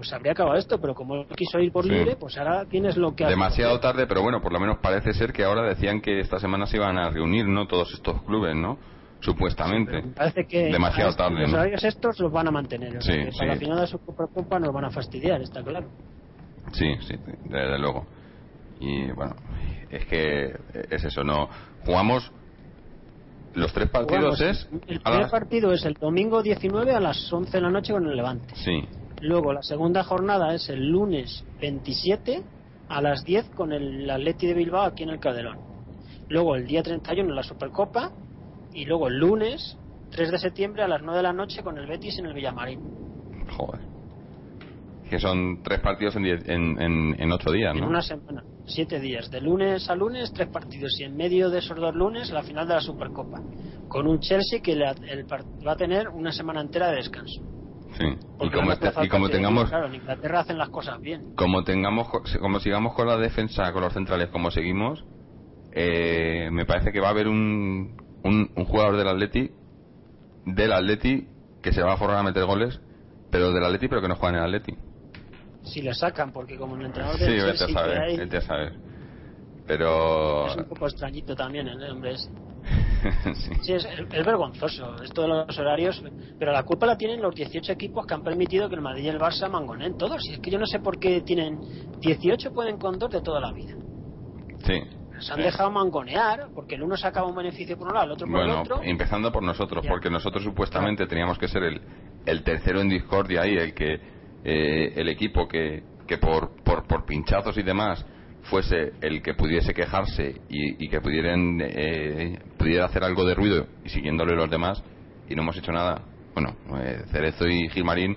pues habría acabado esto, pero como quiso ir por Sí. libre, pues ahora tienes lo que hace. Demasiado tarde, pero bueno, por lo menos parece ser que ahora decían que esta semana se iban a reunir, ¿no? Todos estos clubes, ¿no? Supuestamente. Parece que Demasiado tarde, los ¿no? horarios estos los van a mantener. o sea Sí, que. Para la final de su Supercopa nos van a fastidiar, está claro. Sí, sí, desde luego. Y bueno, es que es eso, no. Jugamos. Los tres partidos Jugamos- es. El primer las- partido es el domingo 19 a las 11 de la noche con el Levante. Sí, Luego la segunda jornada es el lunes 27 a las 10 con el Atleti de Bilbao aquí en el Calderón. Luego el día 31 la Supercopa y luego el lunes 3 de septiembre a las 9 de la noche con el Betis en el Villamarín. joder. Que son tres partidos en, diez- en, en, en ocho días, En ¿no? una semana, 7 días. De lunes a lunes, tres partidos. Y en medio de esos dos lunes, la final de la Supercopa. Con un Chelsea que la- el va a tener una semana entera de descanso. Sí. Y como, y como tengamos Claro, en Inglaterra hacen las cosas bien. como tengamos co- como sigamos con la defensa con los centrales como seguimos eh, me parece que va a haber un, un, un jugador del Atleti del Atleti que se va a forrar a meter goles pero del Atleti pero que no juega en el Atleti Si le sacan, porque como el entrenador sí vete a Chelsea que saber hay, vete a saber pero es un poco extrañito también el hombre ese. sí. Sí, es, es vergonzoso esto de los horarios, pero la culpa la tienen los 18 equipos que han permitido que el Madrid y el Barça mangonen todos. Y es que yo no sé por qué tienen 18 pueden con dos de toda la vida. Sí. se han dejado mangonear porque el uno sacaba un beneficio por un lado, el otro por bueno, el otro. empezando por nosotros, porque nosotros supuestamente teníamos que ser el, el tercero en discordia ahí, el que eh, el equipo que, que por, por, por pinchazos y demás fuese el que pudiese quejarse y, y que pudieran eh, pudiera hacer algo de ruido y siguiéndole los demás y no hemos hecho nada. Bueno, eh, Cerezo y Gilmarín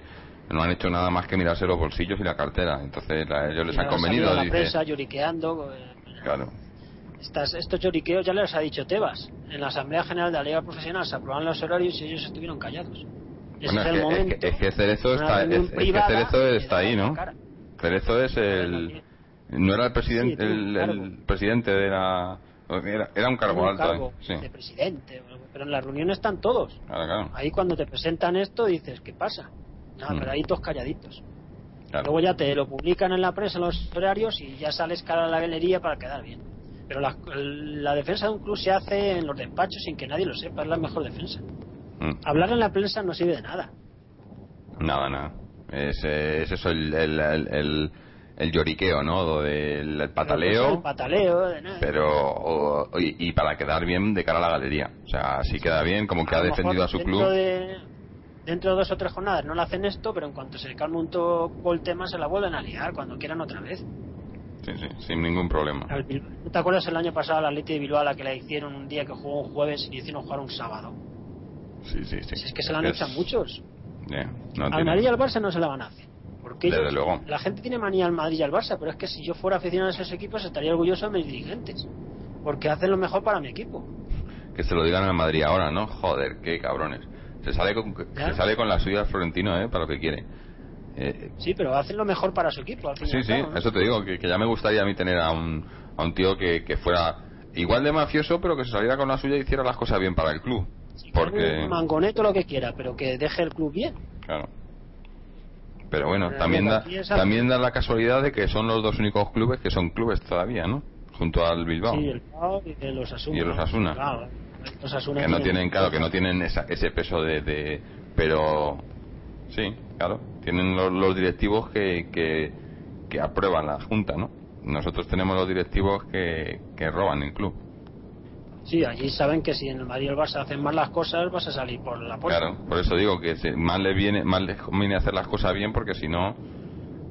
no han hecho nada más que mirarse los bolsillos y la cartera. Entonces la- ellos les han convenido. la dice- prensa lloriqueando. eh, claro. Estas, estos lloriqueos ya les ha dicho Tebas. En la Asamblea General de la Liga Profesional se aprobaron los horarios y ellos estuvieron callados. Bueno, es que, es que- es que Cerezo está, es, que Cerezo está ahí, ¿no? Cerezo es el, no era el presidente, Sí, el, presidente de la, era, era un cargo un alto, cargo sí, de presidente. Pero en la reunión están todos. claro, claro, Ahí cuando te presentan esto dices, ¿qué pasa? Nada, Mm. pero ahí todos calladitos. claro. Luego ya te lo publican en la prensa, en los horarios y ya sales cara a la galería para quedar bien. Pero la, la defensa de un club se hace en los despachos sin que nadie lo sepa, es la mejor defensa. Mm. Hablar en la prensa no sirve de nada. Nada, nada. Es, es eso el, el, el, el- el lloriqueo, ¿no? Del el pataleo. El pataleo, de nada. pero o- y, y para quedar bien de cara a la galería o sea si queda bien como que ha defendido a su dentro club De, dentro de dos o tres jornadas no le hacen esto, pero en cuanto se le calma un poco el tema se la vuelven a liar cuando quieran otra vez. sí, sí, sin ningún problema Al Bilbao- ¿No te acuerdas el año pasado al Atleti de Bilbao a la que la hicieron un día que jugó un jueves y le hicieron jugar un sábado? sí sí sí Si es que se la han hecho a muchos. No al Madrid y al Barça no se la van a hacer. Porque Desde ellos- luego. la gente tiene manía al Madrid y al Barça, pero es que si yo fuera aficionado a esos equipos estaría orgulloso de mis dirigentes. Porque hacen lo mejor para mi equipo. que se lo digan al Madrid ahora no joder qué cabrones se sale con se sale con la suya Florentino eh para lo que quiere Eh, Sí, pero hacen lo mejor para su equipo. Al fin sí sí cabo, ¿no? eso te digo que, que ya me gustaría a mí tener a un a un tío que, que fuera igual de mafioso pero que se saliera con la suya y hiciera las cosas bien para el club Si porque mangoneto lo que quiera, pero que deje el club bien. Claro. Pero bueno, también da, también da la casualidad de que son los dos únicos clubes que son clubes todavía, ¿no? Junto al Bilbao. Sí, el Pau y el Osasuna. Y. Claro, que no tiene- tienen, claro, que no tienen esa- ese peso de, de- Pero sí, claro, tienen los, los directivos que, que, que aprueban la Junta, ¿no? Nosotros tenemos los directivos que, que roban el club. Sí, allí saben que si en el Madrid y el Barça hacen mal las cosas, vas a salir por la puerta. Claro, por eso digo que más les viene, más les conviene hacer las cosas bien porque si no...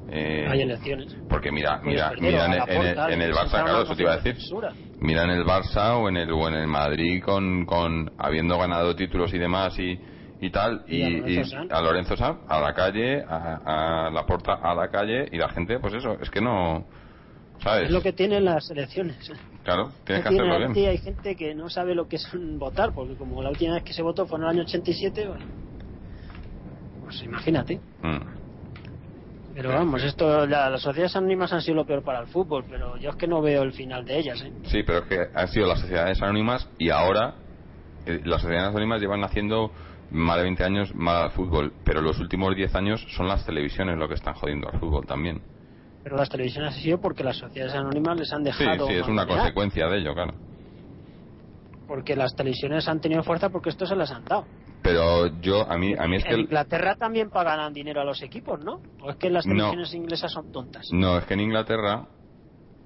eh, Hay elecciones. Porque mira, mira, perder, mira en, en el, en el Barça, claro, eso te iba a decir. Mira en el Barça o en el, o en el Madrid con, con habiendo ganado títulos y demás y, y tal, y, Y a y Lorenzo Sanz. a Lorenzo a la calle, a, a la porta, a la calle, y la gente, pues eso, es que no, ¿sabes? Es lo que tienen las elecciones. Claro, tienes que hacerlo bien. hay gente que no sabe lo que es votar, porque como la última vez que se votó fue en el año 87, bueno, pues imagínate. Mm. Pero vamos, esto, la- las sociedades anónimas han sido lo peor para el fútbol, pero yo es que no veo el final de ellas, ¿eh? Sí, pero es que han sido las sociedades anónimas y ahora eh, las sociedades anónimas llevan haciendo más de 20 años mal al fútbol, pero los últimos 10 años son las televisiones lo que están jodiendo al fútbol también. Pero las televisiones han sido porque las sociedades anónimas les han Sí, dejado. sí, es una consecuencia de ello, claro. Porque las televisiones han tenido fuerza porque esto se las han dado. Pero yo, a mí, a mí es que... en Inglaterra también pagan dinero a los equipos, ¿no? ¿O es que las No. televisiones inglesas son tontas? No, es que en Inglaterra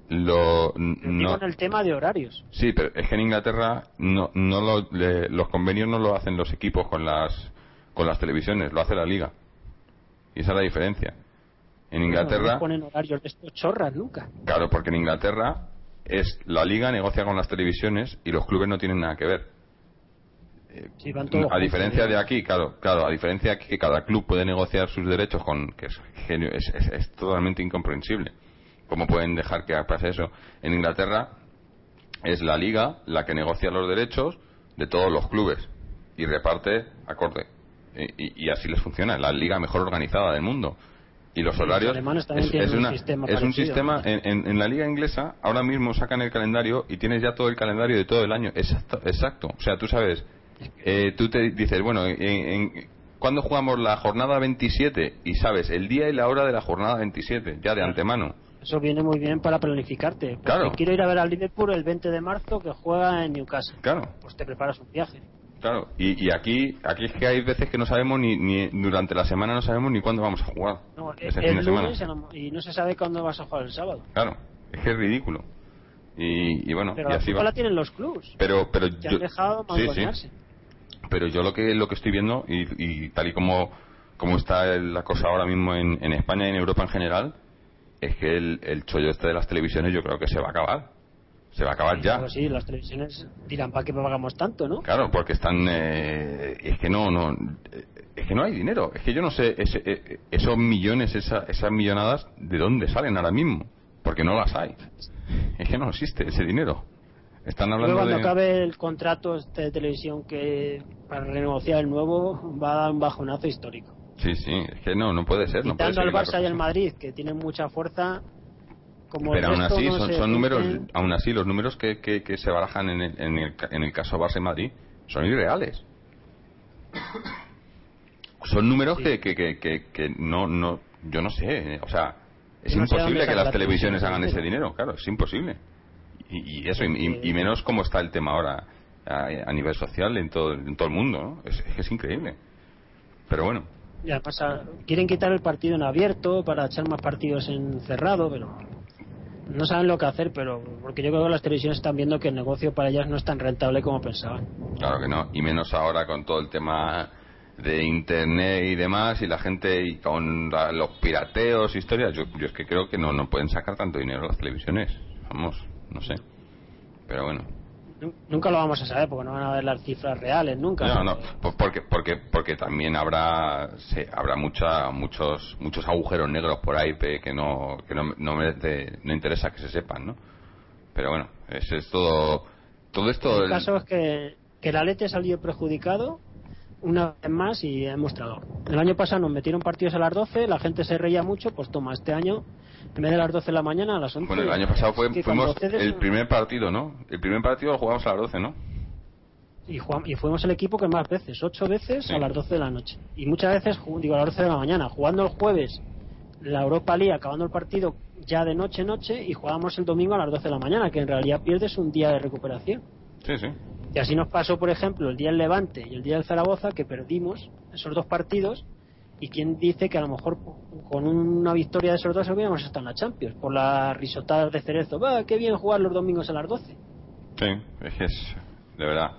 lo... No, en el tema de horarios. sí, pero es que en Inglaterra no, no lo- le- los convenios no lo hacen los equipos con las, con las televisiones, lo hace la liga. Y esa es la diferencia. En No Inglaterra... ponen horarios de estos chorras nunca. Claro, porque en Inglaterra es la liga negocia con las televisiones y los clubes no tienen nada que ver. Eh, Sí, van todos a diferencia de aquí, claro, claro, a diferencia de aquí que cada club puede negociar sus derechos con que es, genio- es, es- es totalmente incomprensible. ¿Cómo pueden dejar que pase eso? En Inglaterra es la liga la que negocia los derechos de todos los clubes y reparte acorde. Y, y- y así les funciona, la liga mejor organizada del mundo. Y los horarios es, un sistema es un parecido. sistema en, en- en la liga inglesa ahora mismo sacan el calendario y tienes ya todo el calendario de todo el año exacto, exacto. o sea tú sabes eh, tú te dices bueno en, en- ¿cuándo jugamos la jornada 27? y sabes el día y la hora de la jornada 27 ya de antemano Eso viene muy bien para planificarte. Porque Claro. quiero ir a ver al Liverpool el 20 de marzo que juega en Newcastle. claro Pues te preparas un viaje. Claro y, y aquí aquí es que hay veces que no sabemos ni, ni durante la semana no sabemos ni cuándo vamos a jugar No, ese el fin de semana y no se sabe cuándo vas a jugar el sábado. Claro, es que es ridículo. Y, y bueno, Pero y la así culpa va. la tienen los clubs. Pero, pero que yo, han dejado sí, sí. mangonearse. pero yo lo que lo que estoy viendo y, y tal y como como está la cosa ahora mismo en, en España y en Europa en general es que el, el chollo este de las televisiones yo creo que se va a acabar se va a acabar ya Pero sí, las televisiones dirán, ¿para qué pagamos tanto, no? claro porque están eh, es que no no eh, es que no hay dinero es que yo no sé ese- eh, esos millones esa- esas millonadas de dónde salen ahora mismo porque no las hay es que no existe ese dinero están Luego hablando cuando de acabe el contrato este de televisión que para renegociar el nuevo va a dar un bajonazo histórico. sí sí es que no no puede ser no puede Quitando al Barça y al. Madrid, que tienen mucha fuerza, como pero aún así no son, son números aún así los números que, que, que se barajan en el, en, el, en el caso Barça y Madrid son irreales. Son números Sí. que, que, que, no no yo no sé o sea es no imposible que las la televisiones hagan ese dinero claro es imposible. Y, y eso y, y- menos como está el tema ahora a, a nivel social en todo en todo el mundo ¿no? es, es increíble. Pero bueno. Ya pasa, quieren quitar el partido en abierto para echar más partidos en cerrado, pero no saben lo que hacer, pero porque yo creo que las televisiones están viendo que el negocio para ellas no es tan rentable como pensaban. Claro que no, y menos ahora con todo el tema de internet y demás, y la gente y con los pirateos, historias. Yo, yo es que creo que no, no pueden sacar tanto dinero las televisiones. Vamos, no sé. Pero bueno. Nu- Nunca lo vamos a saber porque no van a ver las cifras reales, nunca. No, no, pues porque, porque, porque también habrá, se, habrá mucha, muchos, muchos agujeros negros por ahí que no, que no, no, merece- no interesa que se sepan, ¿no? Pero bueno, eso es todo, todo esto. El el- caso es que, que el Alete salió perjudicado una vez más y ha mostrado. El año pasado nos metieron partidos a las 12, la gente se reía mucho, pues toma, este año, en vez de las 12 de la mañana, a las 11. Bueno, el año pasado fue, fuimos el primer partido, ¿no? El primer partido lo jugamos a las 12, ¿no? y, fuimos el equipo que más veces, ocho veces Sí. a las 12 de la noche. Y muchas veces, digo, a las 12 de la mañana, jugando el jueves la Europa League, acabando el partido ya de noche noche, y jugamos el domingo a las 12 de la mañana, que en realidad pierdes un día de recuperación. Sí, sí. Y así nos pasó, por ejemplo, el día del Levante y el día del Zaragoza, que perdimos esos dos partidos. ¿Y quién dice que a lo mejor con una victoria de esos dos hubiéramos estado en la Champions? Por las risotadas de Cerezo. Va, qué bien jugar los domingos a las 12. Sí, es que es, de verdad.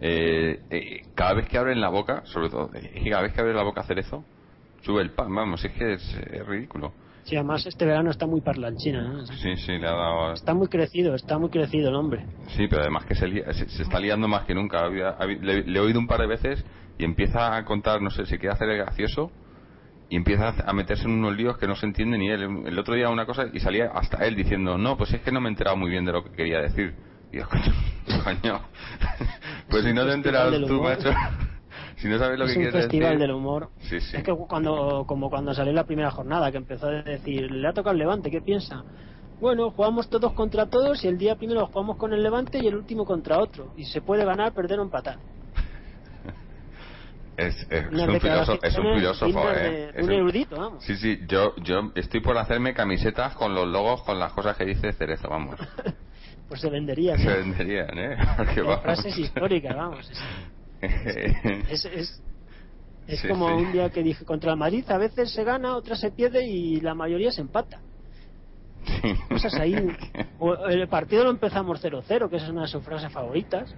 Eh, eh, cada vez que abren la boca, sobre todo, eh, es que cada vez que abren la boca Cerezo, sube el pan, vamos, es que es, es ridículo. Sí, además este verano está muy parlanchina. ¿no? Sí, sí, le ha dado... Está muy crecido, está muy crecido el hombre. Sí, pero además que se, se, se está liando más que nunca. Había- había- le, le he oído un par de veces y empieza a contar, no sé, si quiere hacer el gracioso y empieza a- meterse en unos líos que no se entiende ni él. El otro día una cosa y salía hasta él diciendo, no, pues es que no me he enterado muy bien de lo que quería decir. Y yo, coño, pues Es si no te has enterado tú, macho. si no sabes lo es que un quieres festival decir. del humor. Sí, sí. Es que cuando, como cuando salió la primera jornada, que empezó a decir, le ha tocado el Levante, ¿qué piensa? Bueno, jugamos todos contra todos y el día primero jugamos con el Levante y el último contra otro. Y se puede ganar, perder o empatar. Es, es- un filósofo, es un filósofo, eh. de Es un erudito, vamos. Sí, sí, yo, yo estoy por hacerme camisetas con los logos, con las cosas que dice Cerezo, vamos. Pues se vendería. Se venderían, ¿eh? Porque vamos. frases históricas, vamos. Es, es, es, es Sí, como sí. un día que dije, contra el Madrid a veces se gana, otras se pierde y la mayoría se empata. Sí. Cosas ahí. O el partido lo empezamos 0-0, que esa es una de sus frases favoritas.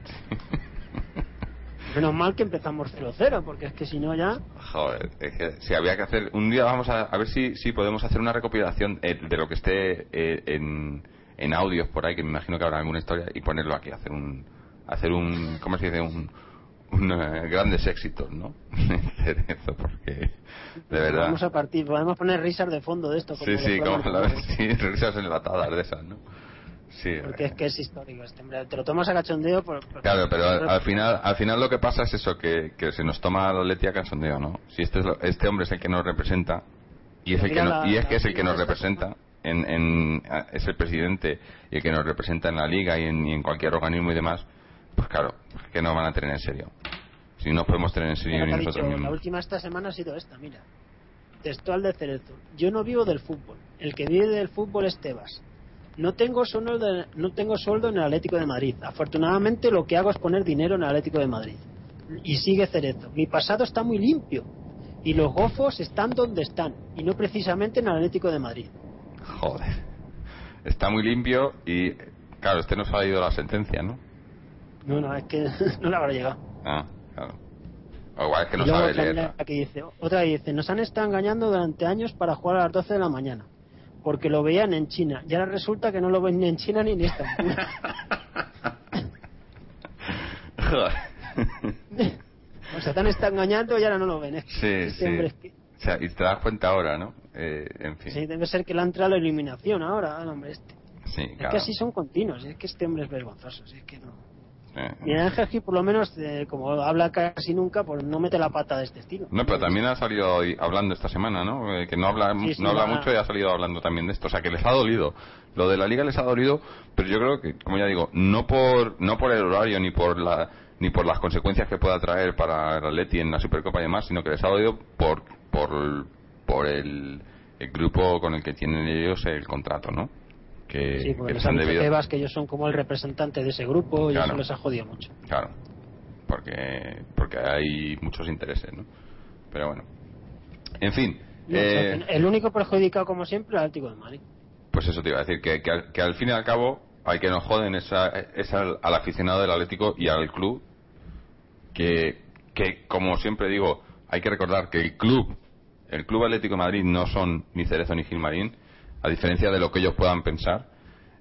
Menos mal que empezamos 0-0, porque es que si no ya... Joder, es que si había que hacer. Un día vamos a, a ver si, si podemos hacer una recopilación eh, de lo que esté eh, en, en audios por ahí, que me imagino que habrá alguna historia, y ponerlo aquí, hacer un. hacer un. ¿Cómo se dice? Un. un, eh, grandes éxitos, ¿no? Cerezo, porque. De verdad. Vamos a partir, podemos poner risas de fondo de esto. Como Sí, sí, como sí, risas enlatadas de esas, ¿no? Sí. Porque es que es histórico este hombre. Te lo tomas a cachondeo por... por- Claro, pero al, final al final lo que pasa es eso, que, que se nos toma la Leti a cachondeo, ¿no? Si este, es lo- este hombre es el que nos representa y es, el que no- la- y es que es el que nos de esta representa, en, en, es el presidente y el que nos representa en la liga y en, y en cualquier organismo y demás, pues claro, que no van a tener en serio. Si no podemos tener en serio ni nosotros dicho, La mismos. última esta semana ha sido esta, mira. Textual de Cerezo. Yo no vivo del fútbol. El que vive del fútbol es Tebas. No tengo, sueldo no tengo sueldo en el Atlético de Madrid. Afortunadamente lo que hago es poner dinero en el Atlético de Madrid. Y sigue Cerezo. Mi pasado está muy limpio. Y los gofos están donde están. Y no precisamente en el Atlético de Madrid. Joder. Está muy limpio y Claro, este no se ha ido la sentencia, ¿no? No, no, es que no le habrá llegado. Ah, claro. O igual es que no sabe leer. aquí dice, otra dice, nos han estado engañando durante años para jugar a las 12 de la mañana, porque lo veían en China, y ahora resulta que no lo ven ni en China ni en Estambul. O sea, te han estado engañando y ahora no lo ven. ¿eh? Sí, Este sí. hombre es que- O sea, y te das cuenta ahora, ¿no? Eh, en fin. sí, debe ser que le ha entrado la eliminación ahora al hombre este. Sí, Es claro. que así son continuos, es que este hombre es vergonzoso, es que no. Eh, Miguel Ángel Gil, por lo menos, eh, como habla casi nunca, pues no mete la pata de este estilo. No, pero también ha salido hoy hablando esta semana, ¿no? Eh, que no habla, Sí, sí, no habla mucho y ha salido hablando también de esto. O sea, que les ha dolido. Lo de la liga les ha dolido, pero yo creo que, como ya digo, no por, no por el horario ni por la, ni por las consecuencias que pueda traer para el Atleti en la Supercopa y demás, sino que les ha dolido por, por, por el, el grupo con el que tienen ellos el contrato, ¿no? Que, Sí, porque que les les han debido. Tebas que ellos son como el representante de ese grupo y Claro. eso les ha jodido mucho. Claro, porque, porque hay muchos intereses, ¿no? Pero bueno. En fin. No, eh, el único perjudicado, como siempre, el Atlético de Madrid. Pues eso te iba a decir, que, que, al, que al fin y al cabo hay que nos joden esa, es al, al aficionado del Atlético y al club, que, que como siempre digo, hay que recordar que el club, el Club Atlético de Madrid no son ni Cerezo ni Gilmarín, a diferencia de lo que ellos puedan pensar,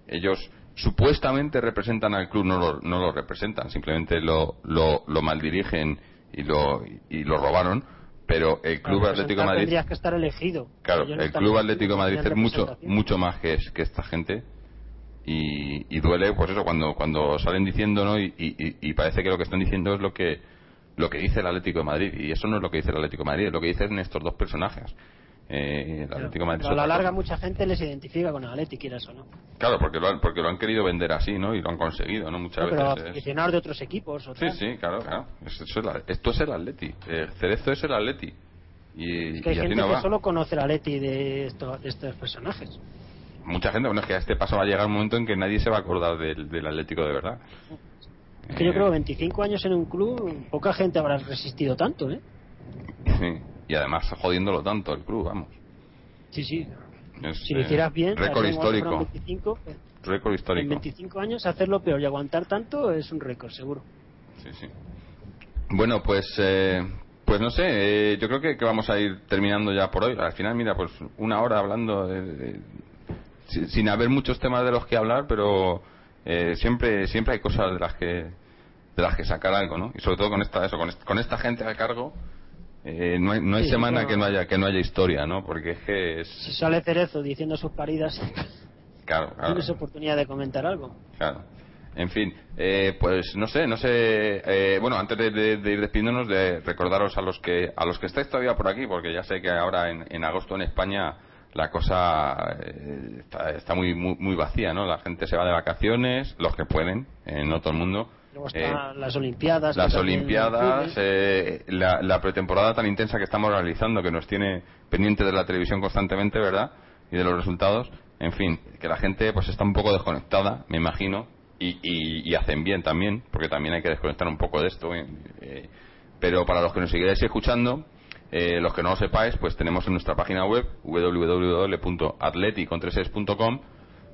ellos supuestamente representan al club, no lo, no lo representan, simplemente lo, lo, lo maldirigen y lo, y lo robaron, pero el Club Para Atlético de Madrid Tendrías que estar elegido. Claro, no el Club Atlético de Madrid es mucho mucho más que, es- que esta gente y, y duele pues eso cuando cuando salen diciendo no y, y- y parece que lo que están diciendo es lo que lo que dice el Atlético de Madrid y eso no es lo que dice el Atlético de Madrid es lo que dicen estos dos personajes Eh, el Atlético Madrid a la larga cosa. mucha gente les identifica con el Atleti, quieras o no. claro porque lo han, porque lo han querido vender así no y lo han conseguido no muchas No, pero veces es- aficionados de otros equipos. O sí tal. sí claro claro eso es la- esto es el Atleti Eh, Cerezo es el Atleti y, Es que hay y gente no que va solo conoce el Atleti de, esto- de estos personajes. mucha gente, bueno, es que a este paso va a llegar un momento en que nadie se va a acordar del, del Atlético de verdad. Es que yo Eh, creo que 25 años en un club, poca gente habrá resistido tanto, ¿eh? sí, y además jodiéndolo tanto el club, vamos. Sí, sí. Es, Si lo eh, hicieras bien, Récord histórico. 25, eh, Récord en histórico. 25 años hacerlo peor y aguantar tanto es un récord, seguro. Sí, sí. Bueno, pues, eh, pues no sé, eh, yo creo que, que vamos a ir terminando ya por hoy. Al final, mira, pues una hora hablando, de- de- si- sin haber muchos temas de los que hablar, pero eh, siempre siempre hay cosas de las que de las que sacar algo, ¿no? Y sobre todo con esta eso, con, con esta gente a cargo, eh, no hay, no hay Sí, semana que no haya que no haya historia, ¿no? Porque es que es Si sale Cerezo diciendo sus paridas, claro, claro. tienes oportunidad de comentar algo. Claro. En fin, eh, pues no sé, no sé. eh, bueno, antes de, de- de ir despidiéndonos, de recordaros a los que a los que estáis todavía por aquí, porque ya sé que ahora en, en agosto en España la cosa eh, está, está muy, muy muy vacía, ¿no? La gente se va de vacaciones, los que pueden, eh, no todo el mundo. Luego Eh, están las Olimpiadas. las Olimpiadas, eh, la, la pretemporada tan intensa que estamos realizando, que nos tiene pendiente de la televisión constantemente, ¿verdad? Y de los resultados. En fin, que la gente pues está un poco desconectada, me imagino, y, y- y hacen bien también, porque también hay que desconectar un poco de esto. eh, pero para los que nos sigáis escuchando, eh, los que no lo sepáis, pues tenemos en nuestra página web www.atleticontreses.com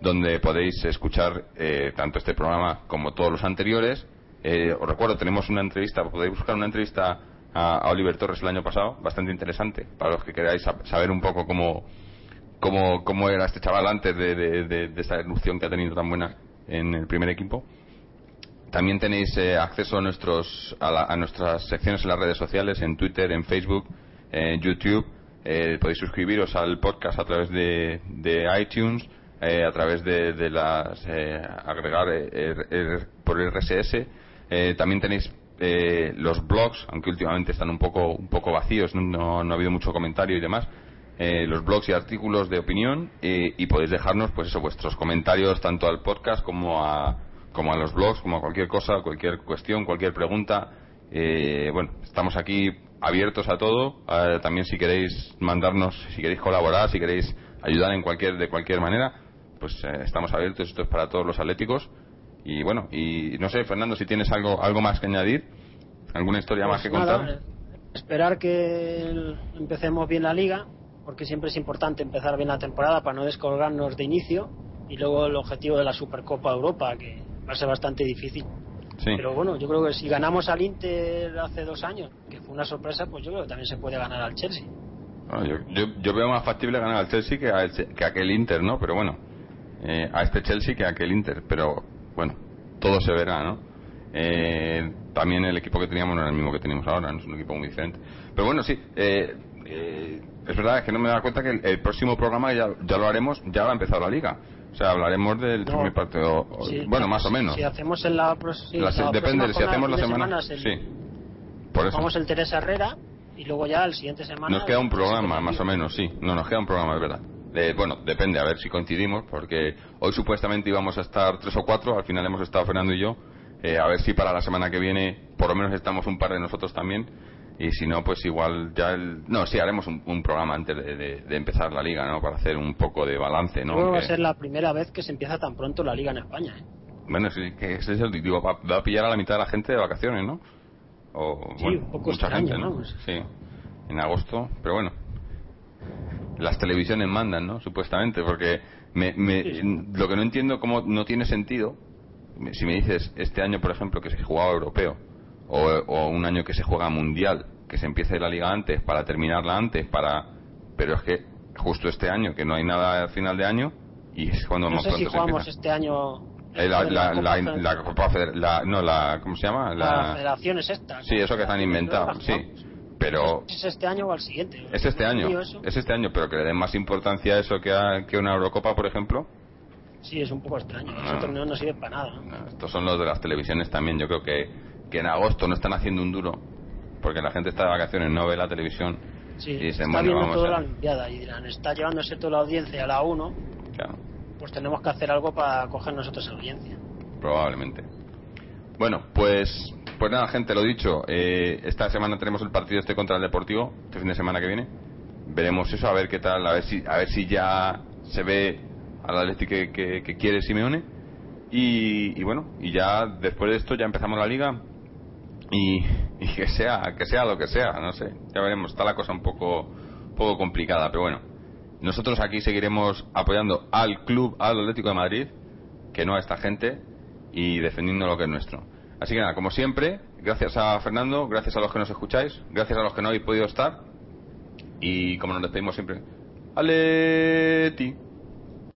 donde podéis escuchar eh, tanto este programa como todos los anteriores. Eh, os recuerdo, tenemos una entrevista, podéis buscar una entrevista a, Oliver Torres el año pasado, bastante interesante, para los que queráis sab- saber un poco cómo, cómo, cómo era este chaval antes de, de, esa erupción que ha tenido tan buena en el primer equipo. También tenéis eh, acceso a, nuestros, a, la- a nuestras secciones en las redes sociales, en Twitter, en Facebook, en YouTube. Eh, podéis suscribiros al podcast a través de, de iTunes, eh, a través de, de las eh, agregar eh, er- er- por RSS. Eh, también tenéis eh, los blogs, aunque últimamente están un poco un poco vacíos, no, no- ha habido mucho comentario y demás. Eh, los blogs y artículos de opinión y podéis dejarnos pues eso vuestros comentarios tanto al podcast como a como a los blogs como a cualquier cosa cualquier cuestión cualquier pregunta bueno estamos aquí abiertos a todo también si queréis mandarnos si queréis colaborar si queréis ayudar en cualquier de cualquier manera pues eh, estamos abiertos esto es para todos los atléticos y bueno y no sé Fernando si tienes algo algo más que añadir alguna historia más que Pues nada, contar esperar que el- empecemos bien la liga, porque siempre es importante empezar bien la temporada para no descolgarnos de inicio. y luego el objetivo de la Supercopa Europa, que va a ser bastante difícil. Sí. Pero bueno, yo creo que si ganamos al Inter hace dos años, que fue una sorpresa, pues yo creo que también se puede ganar al Chelsea. Bueno, yo, yo, yo veo más factible ganar al Chelsea que a, que a aquel Inter, ¿no? Pero bueno, eh, a este Chelsea que a aquel Inter. Pero bueno, todo se verá, ¿no? Eh, también el equipo que teníamos no era el mismo que tenemos ahora, ¿no? es un equipo muy diferente. Pero bueno, sí, eh, eh, es verdad es que no me da cuenta que el, el próximo programa ya, ya lo haremos, ya va a empezar la liga. O sea, hablaremos del No. primer partido, o- Sí, bueno, más o menos. Si hacemos en la, sí, La depende, próxima si hacemos la semana. fin de semana, es Sí, el- por eso. Vamos el Teresa Herrera y luego ya el siguiente semana. Nos queda un el programa, más o menos, sí. No, nos queda un programa, es verdad. Eh, bueno, depende, a ver si coincidimos, porque hoy supuestamente íbamos a estar tres o cuatro, al final hemos estado Fernando y yo. Eh, a ver si para la semana que viene, por lo menos estamos un par de nosotros también. Y si no, pues igual ya el... No, sí, haremos un, un programa antes de, de- de empezar la liga, ¿no? Para hacer un poco de balance, ¿no? Creo que va a ser la primera vez que se empieza tan pronto la liga en España. ¿eh? Bueno, sí, que ese es el digo, va, va a pillar a la mitad de la gente de vacaciones, ¿no? O, Sí, bueno, un poco mucha extraño, gente, ¿no? vamos. Sí, en agosto, pero bueno. Las televisiones mandan, ¿no? Supuestamente, porque me, me- lo que no entiendo cómo no tiene sentido, si me dices este año, por ejemplo, que se jugaba europeo, o, o un año que se juega mundial, que se empiece la liga antes, para terminarla antes, para... Pero es que justo este año, que no hay nada al final de año, y es cuando No más sé si pronto jugamos este año. Eh, la, la, la, no, la, ¿cómo se llama? la La, federación es esta. sí, eso que están inventados, sí. Pero ¿Es este año o al siguiente? es este ¿No año, es este año, pero que le den más importancia a eso que a que una Eurocopa, por ejemplo. Sí, es un poco extraño. No. torneo no sirve para nada. ¿no? No, Estos son los de las televisiones también. Yo creo que, que en agosto no están haciendo un duro, porque la gente está de vacaciones, no ve la televisión. Sí, y dicen, está bueno, vamos toda a- la Olimpiada y dirán, está llevándose toda la audiencia a la 1, Claro, pues tenemos que hacer algo para coger nosotros esa audiencia. probablemente. Bueno, pues, pues nada, gente, lo dicho. eh, esta semana tenemos el partido este contra el Deportivo, este fin de semana que viene. Veremos eso, a ver qué tal, a ver si, a ver si ya se ve al Atleti que, que, que quiere Simeone. Y, y bueno, y ya después de esto ya empezamos la liga y, y que sea que sea lo que sea, no sé, ya veremos. Está la cosa un poco, poco complicada, pero bueno. Nosotros aquí seguiremos apoyando al club, al Atlético de Madrid, que no a esta gente, y defendiendo lo que es nuestro. Así que nada, como siempre, gracias a Fernando, gracias a los que nos escucháis, gracias a los que no habéis podido estar, y como nos despedimos siempre, ¡Aleti!